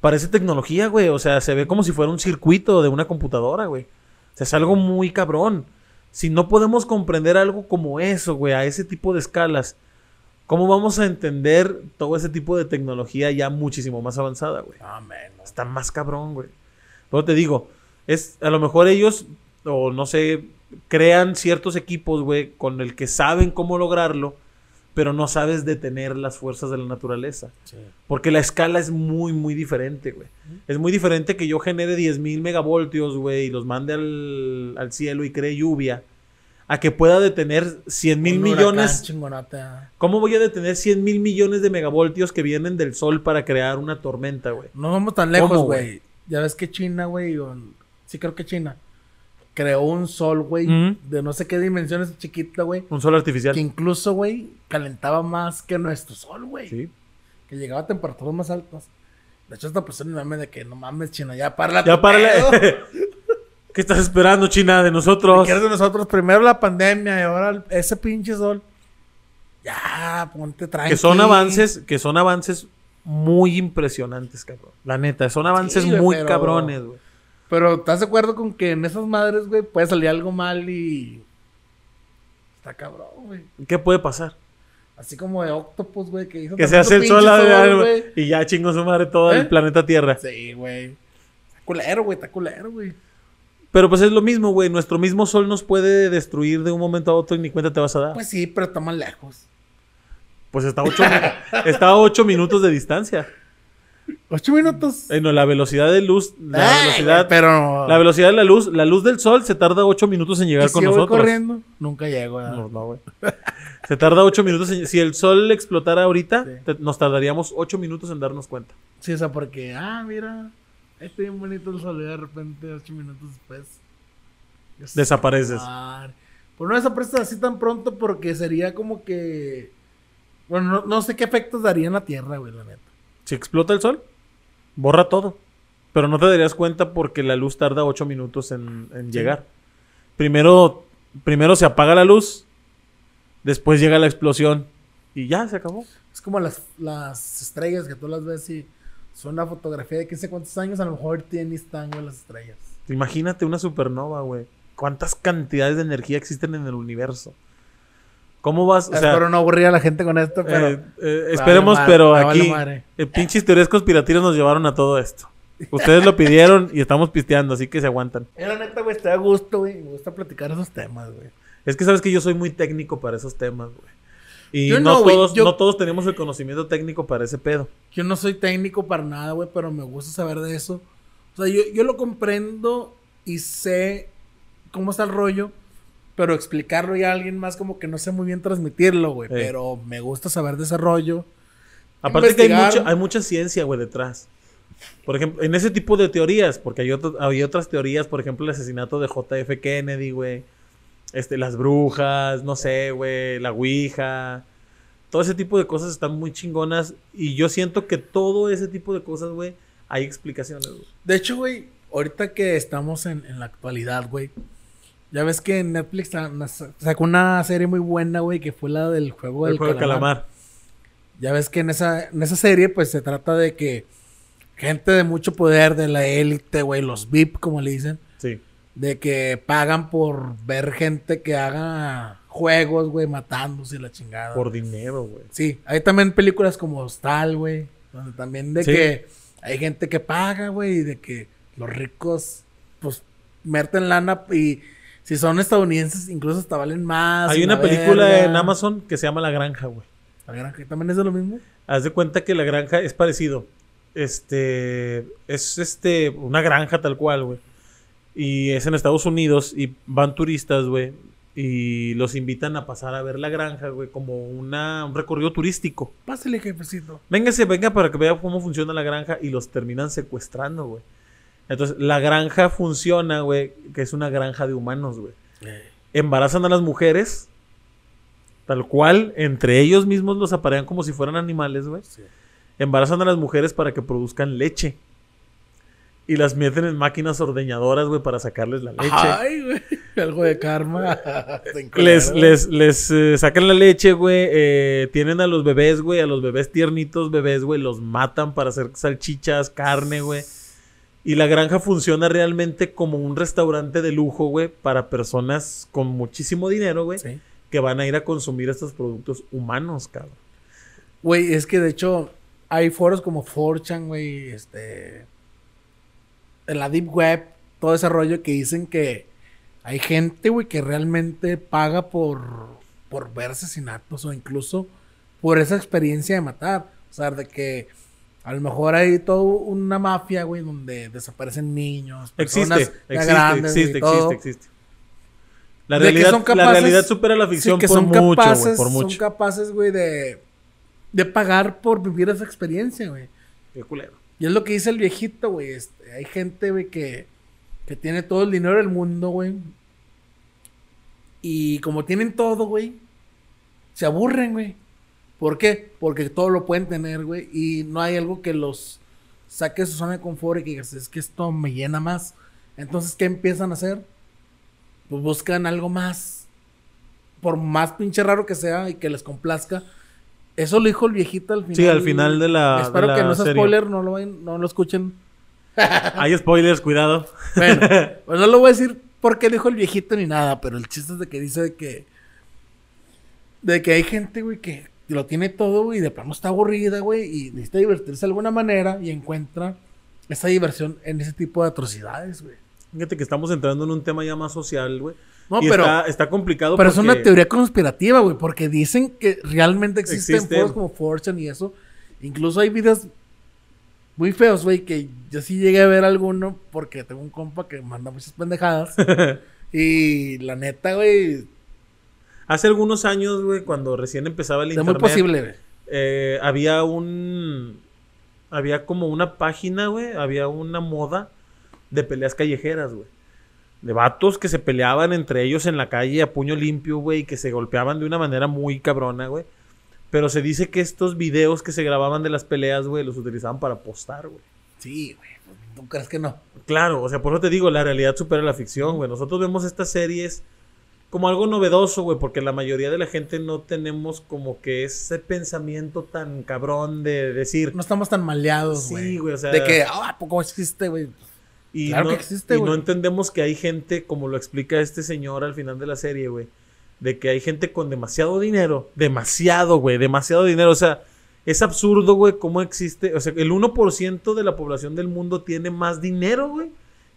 parece tecnología, güey. O sea, se ve como si fuera un circuito de una computadora, güey. O sea, es algo muy cabrón. Si no podemos comprender algo como eso, güey, a ese tipo de escalas, ¿cómo vamos a entender todo ese tipo de tecnología ya muchísimo más avanzada, güey? Amén. Está más cabrón, güey. Luego te digo, es a lo mejor ellos, o no sé, crean ciertos equipos, güey, con el que saben cómo lograrlo, pero no sabes detener las fuerzas de la naturaleza. Porque la escala es muy, muy diferente, güey. Es muy diferente que yo genere 10.000 megavoltios, güey, y los mande al, al cielo y cree lluvia, a que pueda detener 100 mil millones. ¿Cómo voy a detener 100 mil millones de megavoltios que vienen del sol para crear una tormenta, güey? No vamos tan lejos, ¿Cómo, güey. Ya ves que China, güey, o- sí creo que China, creó un sol, güey, de no sé qué dimensiones chiquita, güey, Un sol artificial. que incluso, güey, calentaba más que nuestro sol, güey. Sí. Que llegaba a temperaturas más altas. De hecho, esta persona meme de que no mames, China, ya para Ya párale. ¿Qué estás esperando, China, de nosotros? ¿Quieres de nosotros? Primero la pandemia y ahora ese pinche sol. Ya, ponte tranquilo. Que son avances, que son avances muy impresionantes, cabrón. La neta, son avances Sí, muy pero- cabrones, güey. Pero ¿estás de acuerdo con que en esas madres, güey, puede salir algo mal y. Está cabrón, güey. ¿Qué puede pasar? Así como de Octopus, güey, que hizo. Que se hace el sol, güey. y ya chingó su madre todo ¿Eh? el planeta Tierra. Sí, güey. Está culero, güey, está culero, güey. Pero pues es lo mismo, güey. Nuestro mismo sol nos puede destruir de un momento a otro y ni cuenta te vas a dar. Pues, Pues sí, pero está más lejos. está, a ocho, está a ocho minutos de distancia. Ocho minutos. Eh, no, la velocidad de luz, la Ay, velocidad, pero. la velocidad de la luz, la luz del sol se tarda ocho minutos en ¿Y llegar si con yo voy nosotros. corriendo? Nunca llego. No, no, güey. Se tarda ocho minutos. en- si el sol explotara ahorita, Sí. te- nos tardaríamos ocho minutos en darnos cuenta. Sí, o sea, porque, ah, mira, está bien bonito el sol y de repente, ocho minutos después. Desapareces. Pues no desapareces así tan pronto porque sería como que. Bueno, no, no sé qué efectos daría en la Tierra, güey, la neta. Si explota el sol, borra todo. Pero no te darías cuenta porque la luz tarda ocho minutos en, en llegar. Primero, primero se apaga la luz, después llega la explosión y ya se acabó. Es como las, las estrellas que tú las ves y son una fotografía de quién sé cuántos años, a lo mejor tienen y están, güey, las estrellas. Imagínate una supernova, güey. ¿Cuántas cantidades de energía existen en el universo? ¿Cómo vas? O sea, Espero no aburrir a la gente con esto, pero. Eh, eh, esperemos, madre, pero vale aquí madre. eh, pinches teorías conspirativas nos llevaron a todo esto. Ustedes lo pidieron y estamos pisteando, así que se aguantan. Eh, la neta, güey, estoy a gusto, güey. Me gusta platicar esos temas, güey. Es que sabes que yo soy muy técnico para esos temas, güey. Y Yo no, no, güey, todos, yo- no todos tenemos el conocimiento técnico para ese pedo. Yo no soy técnico para nada, güey, pero me gusta saber de eso. O sea, yo, yo lo comprendo y sé cómo está el rollo, pero explicarlo ya a alguien más como que no sé muy bien transmitirlo, güey. Pero me gusta saber de ese rollo. Aparte que hay mucha, hay mucha ciencia, güey, detrás. Por ejemplo, en ese tipo de teorías, porque hay, otro- hay otras teorías, por ejemplo, el asesinato de JF Kennedy, güey. Este, las brujas, no sé, güey, la Ouija. Todo ese tipo de cosas están muy chingonas. Y yo siento que todo ese tipo de cosas, güey, hay explicaciones, güey. De hecho, güey, ahorita que estamos en, en la actualidad, güey. Ya ves que Netflix sa- nas- sacó una serie muy buena, güey, que fue la del juego del El juego de calamar. Ya ves que en esa, en esa serie, pues se trata de que gente de mucho poder, de la élite, güey, los VIP, como le dicen, Sí. de que pagan por ver gente que haga juegos, güey, matándose la chingada. Por dinero, güey. Sí, hay también películas como Hostal, güey, donde también de Sí. que hay gente que paga, güey, y de que los ricos, pues, merten lana y si son estadounidenses, incluso hasta valen más. Hay una la película verga. en Amazon que se llama La Granja, güey. La granja también es de lo mismo. Haz de cuenta que la granja es parecido. Este. Es este. Una granja tal cual, güey. Y es en Estados Unidos. Y van turistas, güey. Y los invitan a pasar a ver la granja, güey. Como una, un recorrido turístico. Pásale, jefecito. Véngase, venga para que vea cómo funciona la granja. Y los terminan secuestrando, güey. Entonces, la granja funciona, güey. Que es una granja de humanos, güey. Embarazan a las mujeres. Tal cual, entre ellos mismos los aparean como si fueran animales, güey. Embarazan a las mujeres para que produzcan leche. Y las meten en máquinas ordeñadoras, güey, para sacarles la leche. Ay, güey. Algo de karma. Les les, les eh, sacan la leche, güey. eh, tienen a los bebés, güey. A los bebés tiernitos, bebés, güey. Los matan para hacer salchichas, carne, güey. Y la granja funciona realmente como un restaurante de lujo, güey. Para personas con muchísimo dinero, güey. Sí. Que van a ir a consumir estos productos humanos, cabrón. Güey, es que de hecho hay foros como 4chan, güey, este... En la Deep Web, todo ese rollo que dicen que hay gente, güey, que realmente paga por, por ver asesinatos o incluso por esa experiencia de matar. O sea, de que a lo mejor hay toda una mafia, güey, donde desaparecen niños, personas Existe, ya existe, grandes, existe, todo. existe, existe. La realidad, son la realidad supera la Sí, ficción que por son mucho, güey, por son mucho. capaces, güey, de, de pagar por vivir esa experiencia, güey. Qué culero. Y es lo que dice el viejito, güey. este, hay gente, güey, que, que tiene todo el dinero del mundo, güey. Y como tienen todo, güey, se aburren, güey. ¿Por qué? Porque todo lo pueden tener, güey. Y no hay algo que los saque de su zona de confort y que digas, es que esto me llena más. Entonces, ¿qué empiezan a hacer? Pues buscan algo más. Por más pinche raro que sea y que les complazca. Eso lo dijo el viejito al final. Sí, al final de la- Espero de la que no sea serie. spoiler, no lo, no lo escuchen. Hay spoilers, cuidado. Bueno, pues no lo voy a decir porque dijo el viejito ni nada, pero el chiste es de que dice de que. De que hay gente, güey, que lo tiene todo, güey, y de plano está aburrida, güey, y necesita divertirse de alguna manera y encuentra esa diversión en ese tipo de atrocidades, güey. Fíjate que estamos entrando en un tema ya más social, güey. No, Y pero- está, está complicado Pero es una teoría conspirativa, güey, porque dicen que realmente existen, Existen. foros como Fortune y eso. Incluso hay videos muy feos, güey, que yo sí llegué a ver alguno porque tengo un compa que manda muchas pendejadas. y la neta, güey, Hace algunos años, güey, cuando recién empezaba el es muy posible, güey. eh, había un... Había como una página, güey, había una moda de peleas callejeras, güey. De vatos que se peleaban entre ellos en la calle a puño limpio, güey, y que se golpeaban de una manera muy cabrona, güey. Pero se dice que estos videos que se grababan de las peleas, güey, los utilizaban para postar, güey. Sí, güey. ¿Tú crees que no? Claro, o sea, por eso te digo, la realidad supera la ficción, güey. Nosotros vemos estas series como algo novedoso, güey, porque la mayoría de la gente no tenemos como que ese pensamiento tan cabrón de decir... No estamos tan maleados, Sí, güey. güey, o sea- De que, ah, ¿a poco existe, güey? Y, Claro no, que existe, y no güey. entendemos que hay gente, como lo explica este señor al final de la serie, güey, de que hay gente con demasiado dinero, demasiado, güey, demasiado dinero, o sea, es absurdo, güey, cómo existe, o sea, el 1% de la población del mundo tiene más dinero, güey,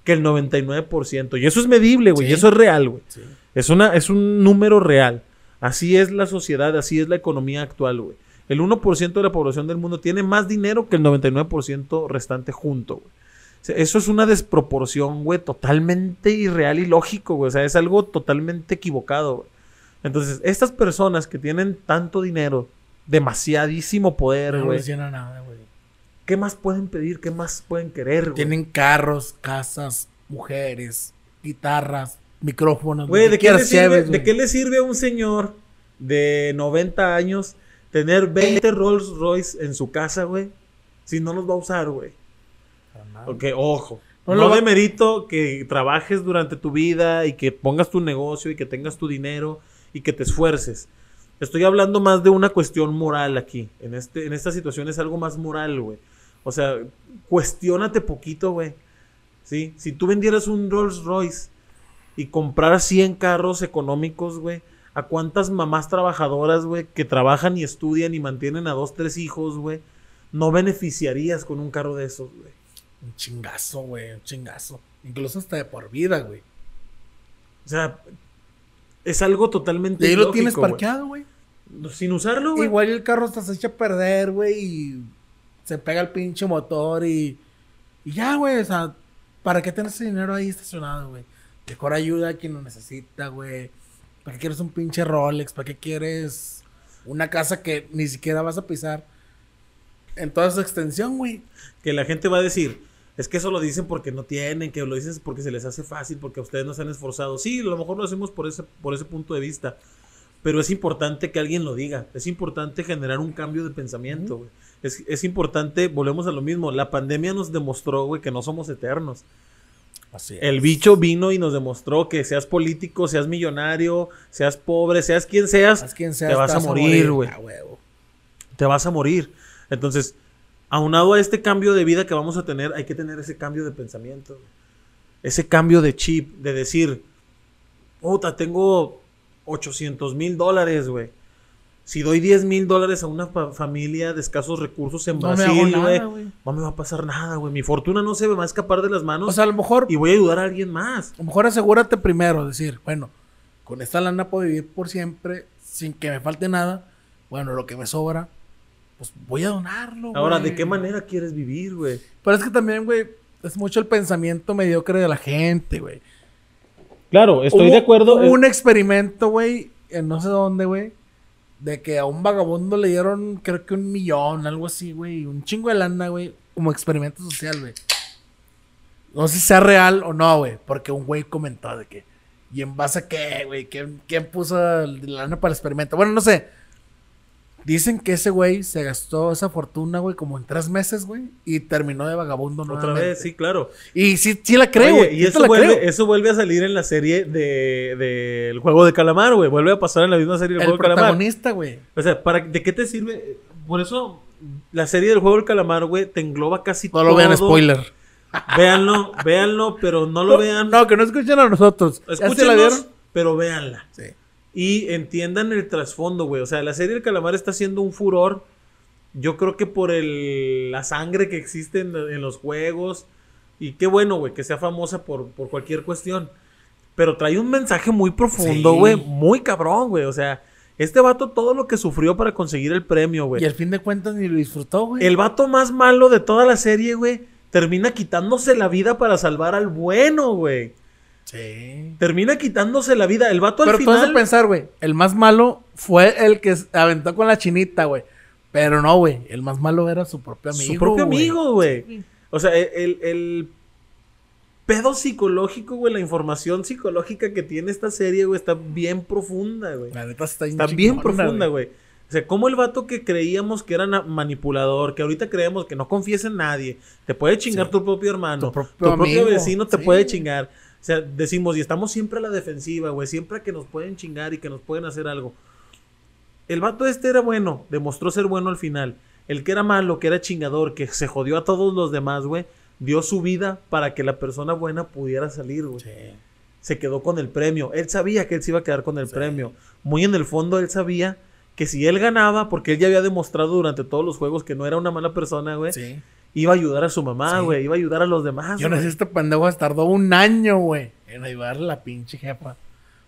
que el 99%, y eso es medible, güey, y eso es real, güey. Sí. Es, una, es un número real. Así es la sociedad, así es la economía actual, güey. El 1% de la población del mundo tiene más dinero que el 99% restante junto, güey. O sea, eso es una desproporción, güey, totalmente irreal y lógico, güey. O sea, es algo totalmente equivocado, güey. Entonces, estas personas que tienen tanto dinero, demasiadísimo poder, No güey, evoluciona nada, güey. ¿qué más pueden pedir? ¿Qué más pueden querer, güey? Tienen carros, casas, mujeres, guitarras, micrófonos. Güey, ¿de, qué le sirve, lleves, ¿de güey. qué le sirve a un señor de 90 años tener 20 Rolls Royce en su casa, güey? Si no los va a usar, güey. Porque, ojo, No no, lo va- demerito que trabajes durante tu vida y que pongas tu negocio y que tengas tu dinero y que te esfuerces. Estoy hablando más de una cuestión moral aquí. En, este, en esta situación es algo más moral, güey. O sea, cuestiónate poquito, güey. ¿Sí? Si tú vendieras un Rolls Royce y compraras 100 carros económicos, güey, ¿a cuántas mamás trabajadoras, güey, que trabajan y estudian y mantienen a dos, tres hijos, güey, no beneficiarías con un carro de esos, güey? Un chingazo, güey, un chingazo. Incluso hasta de por vida, güey. O sea, es algo totalmente Y ahí lo tienes parqueado, güey. Sin usarlo, güey. Igual el carro hasta se echa a perder, güey, y se pega el pinche motor y, y ya, güey, o sea, ¿para qué tienes ese dinero ahí estacionado, güey? Mejor ayuda a quien lo necesita, güey. ¿Para qué quieres un pinche Rolex? ¿Para qué quieres una casa que ni siquiera vas a pisar en toda su extensión, güey? Que la gente va a decir, es que eso lo dicen porque no tienen, que lo dicen porque se les hace fácil, porque ustedes no se han esforzado. Sí, a lo mejor lo hacemos por ese, por ese punto de vista. Pero es importante que alguien lo diga. Es importante generar un cambio de pensamiento, güey. Es, es importante, volvemos a lo mismo. La pandemia nos demostró, güey, que no somos eternos. Así El bicho vino y nos demostró que seas político, seas millonario, seas pobre, seas quien seas, quien te vas a estás morir, güey. a te vas a morir. Entonces, aunado a este cambio de vida que vamos a tener, hay que tener ese cambio de pensamiento. Ese cambio de chip, de decir, puta, tengo 800 mil dólares, güey. Si doy 10 mil dólares a una fa- familia de escasos recursos en No Brasil, güey, güey. no me va a pasar nada, güey. Mi fortuna no se me va a escapar de las manos O sea, a lo mejor, y voy a ayudar a alguien más. a lo mejor asegúrate primero, decir, bueno, con esta lana puedo vivir por siempre sin que me falte nada. Bueno, lo que me sobra, pues voy a donarlo. Ahora. ¿de qué manera quieres vivir, güey? Pero es que también, güey, es mucho el pensamiento mediocre de la gente, güey. Claro, estoy Hubo- de acuerdo. Hubo un experimento, güey, en no sé dónde, güey, de que a un vagabundo le dieron, creo que un millón, algo así, güey, un chingo de lana, güey, como experimento social, güey. No sé si sea real o no, güey, porque un güey comentó de que, ¿y en base a qué, güey? ¿Quién, quién puso la lana para el experimento? Bueno, no sé. Dicen que ese güey se gastó esa fortuna, güey, como en tres meses, güey, y terminó de vagabundo Otra nuevamente. vez, sí, claro. Y sí, sí la creo, Oye, güey. y eso vuelve, creo. eso vuelve a salir en la serie de, de El Juego de Calamar, güey. Vuelve a pasar en la misma serie del El Juego de Calamar. protagonista, güey. O sea, ¿para, ¿de qué te sirve? Por eso, la serie del Juego del Calamar, güey, te engloba casi No todo. lo vean, spoiler. Véanlo, véanlo, pero no lo vean. No, que no escuchen a nosotros. ¿Ya se la Escúchenlos, vieron? pero véanla. Sí. Y entiendan el trasfondo, güey. O sea, la serie del calamar está haciendo un furor Yo creo que por el, la sangre que existe en, en los juegos. Y qué bueno, güey, que sea famosa por, por cualquier cuestión. Pero trae un mensaje muy profundo, Sí. güey. Muy cabrón, güey. O sea, este vato todo lo que sufrió para conseguir el premio, güey. Y al fin de cuentas ni lo disfrutó, güey. El vato más malo de toda la serie, güey, termina quitándose la vida para salvar al bueno, güey. Sí. Termina quitándose la vida. El vato al Pero tú has de final. pensar, güey, el más malo fue el que aventó con la chinita, güey. Pero no, güey, el más malo era su propio amigo. su propio amigo, güey. O sea, el, el- el pedo psicológico, güey, la información psicológica que tiene esta serie, güey, está bien profunda, güey. La neta está, Está bien profunda, güey. O sea, como el vato que creíamos que era manipulador, que ahorita creemos que no confíes en nadie, te puede chingar Sí. tu propio hermano, Tu tu propio vecino te sí. puede chingar. O sea, decimos, y estamos siempre a la defensiva, güey, siempre que nos pueden chingar y que nos pueden hacer algo. El vato este era bueno, demostró ser bueno al final. El que era malo, que era chingador, que se jodió a todos los demás, güey, dio su vida para que la persona buena pudiera salir, güey Sí. se quedó con el premio. Él sabía que él se iba a quedar con el premio. Muy en el fondo él sabía que si él ganaba, porque él ya había demostrado durante todos los juegos que no era una mala persona, güey, Sí. Iba a ayudar a su mamá, Sí. güey, iba a ayudar a los demás. Yo no sé, este pendejo tardó un año, güey, en ayudarle a la pinche jefa.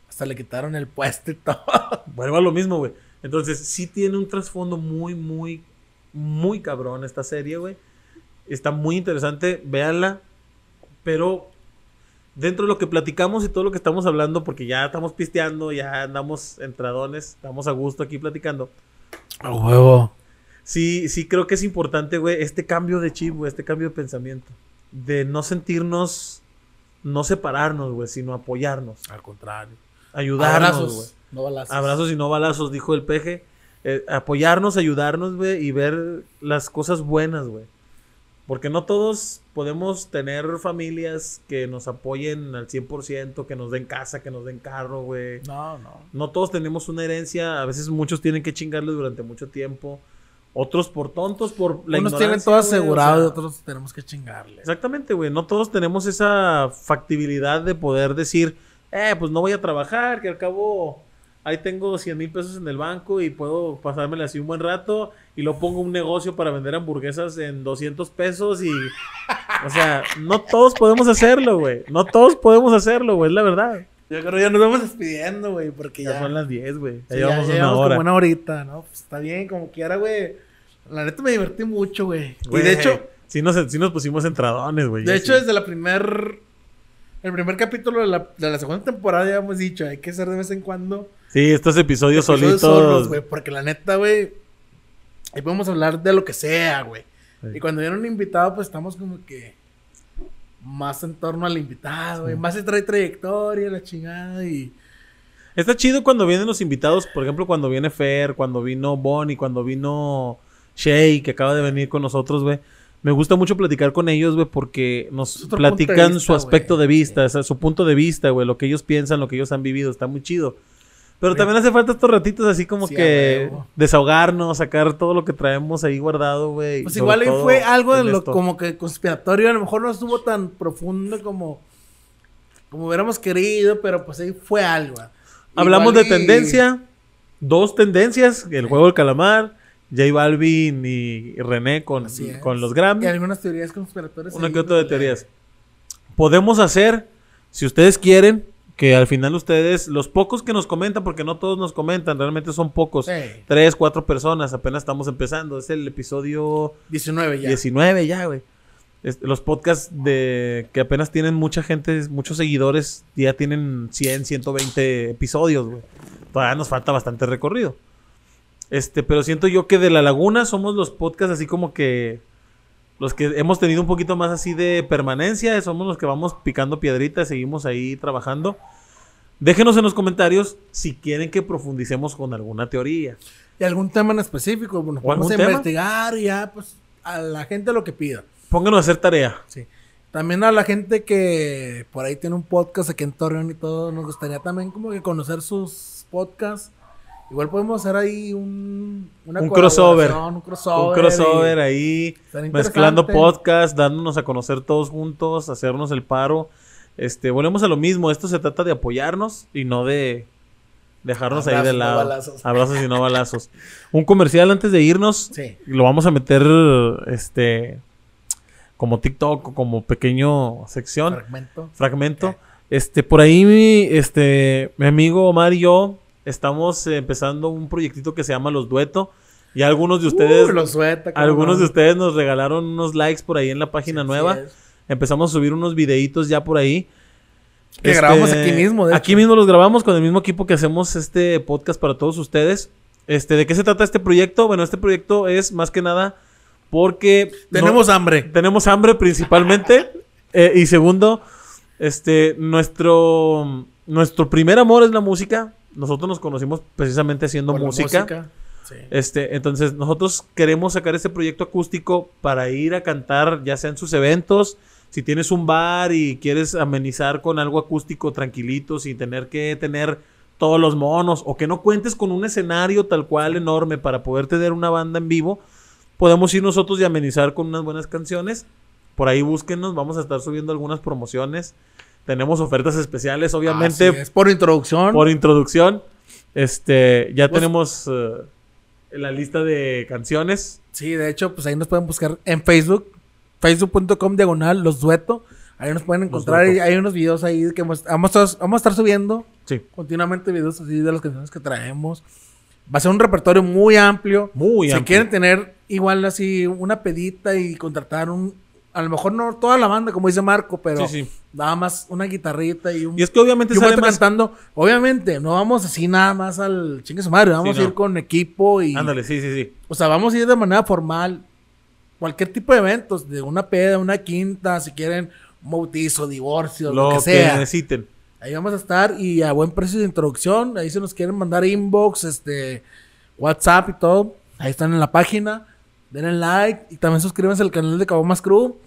Hasta le quitaron el puesto y todo. Vuelvo a lo mismo, güey. Entonces, sí tiene un trasfondo muy, muy, muy cabrón esta serie, güey. Está muy interesante, véanla. Pero dentro de lo que platicamos y todo lo que estamos hablando, porque ya estamos pisteando, ya andamos entradones, estamos a gusto aquí platicando. A huevo. Sí, sí creo que es importante, güey, este cambio de chip, güey, este cambio de pensamiento. De no sentirnos, no separarnos, güey, sino apoyarnos, Al contrario. ayudarnos, güey. Abrazos, no balazos. Abrazos y no balazos, dijo el peje. Eh, apoyarnos, ayudarnos, güey, y ver las cosas buenas, güey. Porque no todos podemos tener familias que nos apoyen al 100%, que nos den casa, que nos den carro, güey. No, no. No todos tenemos una herencia, a veces muchos tienen que chingarle durante mucho tiempo. Otros por tontos, por la Unos tienen todo güey, o asegurado sea, y otros tenemos que chingarle. Exactamente, güey. No todos tenemos esa factibilidad de poder decir, eh, pues no voy a trabajar, que al cabo ahí tengo 100 mil pesos en el banco y puedo pasármela así un buen rato y lo pongo un negocio para vender hamburguesas en 200 pesos y... O sea, no todos podemos hacerlo, güey. No todos podemos hacerlo, güey, es la verdad. Yo creo que ya nos vamos despidiendo, güey, porque Ya, ya, son las 10, güey. Ya sí, llevamos una llevamos hora. como una horita, ¿no? Pues está bien, como quiera, güey. La neta me divertí mucho, güey. Y de hecho, Sí nos, sí nos pusimos entradones, güey. de hecho, sí. desde la primer... El primer capítulo de la, de la segunda temporada ya hemos dicho, hay que hacer de vez en cuando Sí, estos episodios, episodios solitos. güey, porque la neta, güey, ahí podemos hablar de lo que sea, güey. Y cuando viene un invitado, pues estamos como que más en torno al invitado, güey. Más se trae trayectoria, la chingada y... Está chido cuando vienen los invitados, por ejemplo, cuando viene Fer, cuando vino Bonnie, cuando vino Shay, que acaba de venir con nosotros, güey. Me gusta mucho platicar con ellos, güey, porque nos platican vista, su aspecto de vista, o sea, su punto de vista, güey, lo que ellos piensan, lo que ellos han vivido, está muy chido. Pero también hace falta estos ratitos así como Sí, que desahogarnos, sacar todo lo que traemos ahí guardado, güey. Pues igual ahí fue algo de lo esto. como que conspiratorio, a lo mejor no estuvo tan profundo como como hubiéramos querido, pero pues ahí fue algo. Hablamos de y- tendencia, dos tendencias, el juego del calamar, J Balvin y René con, con los Y Grammy. algunas teorías conspiratorias. Una que otra de teorías. Podemos hacer, si ustedes quieren, que al final ustedes, los pocos que nos comentan, porque no todos nos comentan, realmente son pocos, Sí. tres, cuatro personas, apenas estamos empezando. Es el episodio 19 ya. 19 ya, güey. Los podcasts de que apenas tienen mucha gente, muchos seguidores, ya tienen 100, 120 episodios, güey. Todavía nos falta bastante recorrido. Este, pero siento yo que de La Laguna somos los podcasts así como que los que hemos tenido un poquito más así de permanencia, somos los que vamos picando piedritas, seguimos ahí trabajando. Déjenos en los comentarios si quieren que profundicemos con alguna teoría. Y algún tema en específico, bueno, ¿O algún vamos a tema? investigar y ya, pues, a la gente lo que pida. Pónganos a hacer tarea. Sí. También a la gente que por ahí tiene un podcast aquí en Torreón y todo, nos gustaría también como que conocer sus podcasts. Igual podemos hacer ahí un, una Un crossover. Un crossover. un crossover y- ahí, mezclando podcast, dándonos a conocer todos juntos, hacernos el paro. Este, volvemos a lo mismo, esto se trata de apoyarnos y no de dejarnos ahí de no lado. balazos. Abrazos y no balazos. Un comercial antes de irnos. Sí. Lo vamos a meter, este, como TikTok o como pequeño sección, Fragmento. fragmento. Este, por ahí, mi, este, mi amigo Omar y yo estamos eh, empezando un proyectito que se llama Los Dueto. Y algunos de ustedes, Uh, lo suelta, cómo algunos no. de ustedes nos regalaron unos likes por ahí en la página Sí, nueva. Empezamos a subir unos videitos ya por ahí. Que Este, grabamos aquí mismo, de Aquí hecho. mismo los grabamos con el mismo equipo que hacemos este podcast para todos ustedes. Este, ¿de qué se trata este proyecto? Bueno, este proyecto es más que nada porque no- Tenemos hambre. tenemos hambre principalmente eh, y segundo, este, nuestro nuestro primer amor es la música. Nosotros nos conocimos precisamente haciendo música. Sí. Este, entonces nosotros queremos sacar este proyecto acústico para ir a cantar, ya sea en sus eventos. Si tienes un bar y quieres amenizar con algo acústico tranquilito, sin tener que tener todos los monos, o que no cuentes con un escenario tal cual enorme para poder tener una banda en vivo, podemos ir nosotros y amenizar con unas buenas canciones. Por ahí búsquenos, vamos a estar subiendo algunas promociones. Tenemos ofertas especiales, obviamente, Así es, Por introducción. por introducción. Este, ya Pues- tenemos eh, la lista de canciones. Sí, de hecho, pues ahí nos pueden buscar en Facebook, facebook.com diagonal los dueto. Ahí nos pueden encontrar y hay unos videos ahí que vamos, vamos a, vamos a estar subiendo Sí. continuamente videos así de las canciones que traemos. Va a ser un repertorio muy amplio. Muy si amplio. quieren tener igual así una pedita y contratar un, a lo mejor no toda la banda como dice Marco, pero Sí, sí. nada más una guitarrita y un, Y es que obviamente sale más... cantando. Obviamente, no vamos así nada más al chingue su madre, vamos Sí, a ir con equipo y Ándale, sí, sí, sí. o sea, vamos a ir de manera formal. Cualquier tipo de eventos, de una peda, una quinta, si quieren, un bautizo, divorcio, lo, Lo que que sea. necesiten. Ahí vamos a estar y a buen precio de introducción. Ahí se nos quieren mandar inbox, este, WhatsApp y todo. Ahí están en la página. Denle like y también suscríbanse al canal de Cabo Más Crew.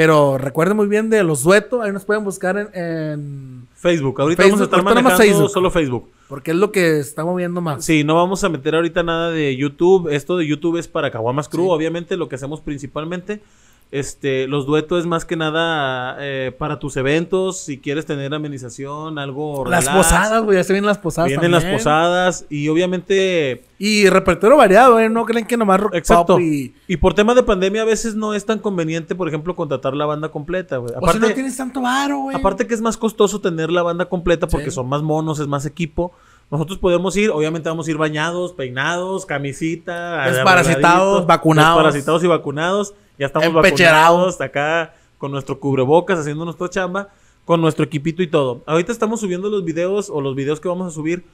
Pero recuerden muy bien de los duetos. Ahí nos pueden buscar en, en- Facebook. Ahorita Facebook, vamos a estar ahorita manejando Facebook. solo Facebook. Porque es lo que está moviendo más. Sí, no vamos a meter ahorita nada de YouTube. Esto de YouTube es para Caguamas Crew, Sí. obviamente, lo que hacemos principalmente. Este, los duetos es más que nada eh, para tus eventos, si quieres tener amenización, algo Las relax. posadas, güey. Ya se vienen las posadas. Vienen las posadas y obviamente Y repertorio variado, ¿eh? No creen que nomás rock Exacto. pop y... Y por tema de pandemia a veces no es tan conveniente, por ejemplo, contratar la banda completa, güey. O si Aparte, no tienes tanto varo, güey. aparte que es más costoso tener la banda completa porque Sí. son más monos, es más equipo. Nosotros podemos ir, obviamente vamos a ir bañados, peinados, camisita, Desparasitados, vacunados. Desparasitados y vacunados. Ya estamos vacunados acá con nuestro cubrebocas haciendo nuestra chamba, con nuestro equipito y todo. Ahorita estamos subiendo los videos o los videos que vamos a subir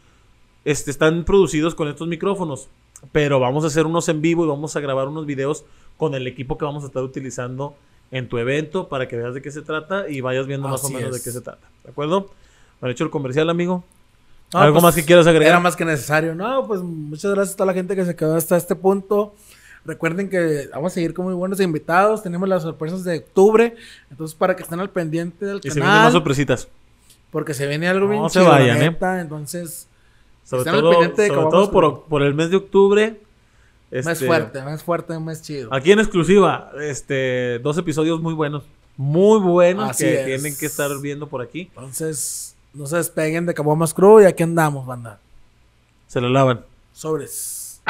este, están producidos con estos micrófonos. Pero vamos a hacer unos en vivo y vamos a grabar unos videos con el equipo que vamos a estar utilizando en tu evento para que veas de qué se trata y vayas viendo más o menos es. de qué se trata. ¿De acuerdo? ¿Han hecho el comercial, amigo? No, ¿Algo pues, más que quieras agregar? Era más que necesario. No, pues muchas gracias a toda la gente que se quedó hasta este punto. Recuerden que vamos a seguir con muy buenos invitados. Tenemos las sorpresas de octubre. Entonces, para que estén al pendiente del Y se vienen canal. más sorpresitas. porque se viene algo No bien se chido, vayan, ¿eh? Entonces, Sobre al todo, pendiente de sobre que todo vamos por, el mes de octubre. más este, fuerte, más fuerte, más chido. Aquí en exclusiva, este, dos episodios muy buenos. Muy buenos Así que es. tienen que estar viendo por aquí. Entonces, no se despeguen de Cabomas Crew y aquí andamos, banda. Se lo lavan. Sobres.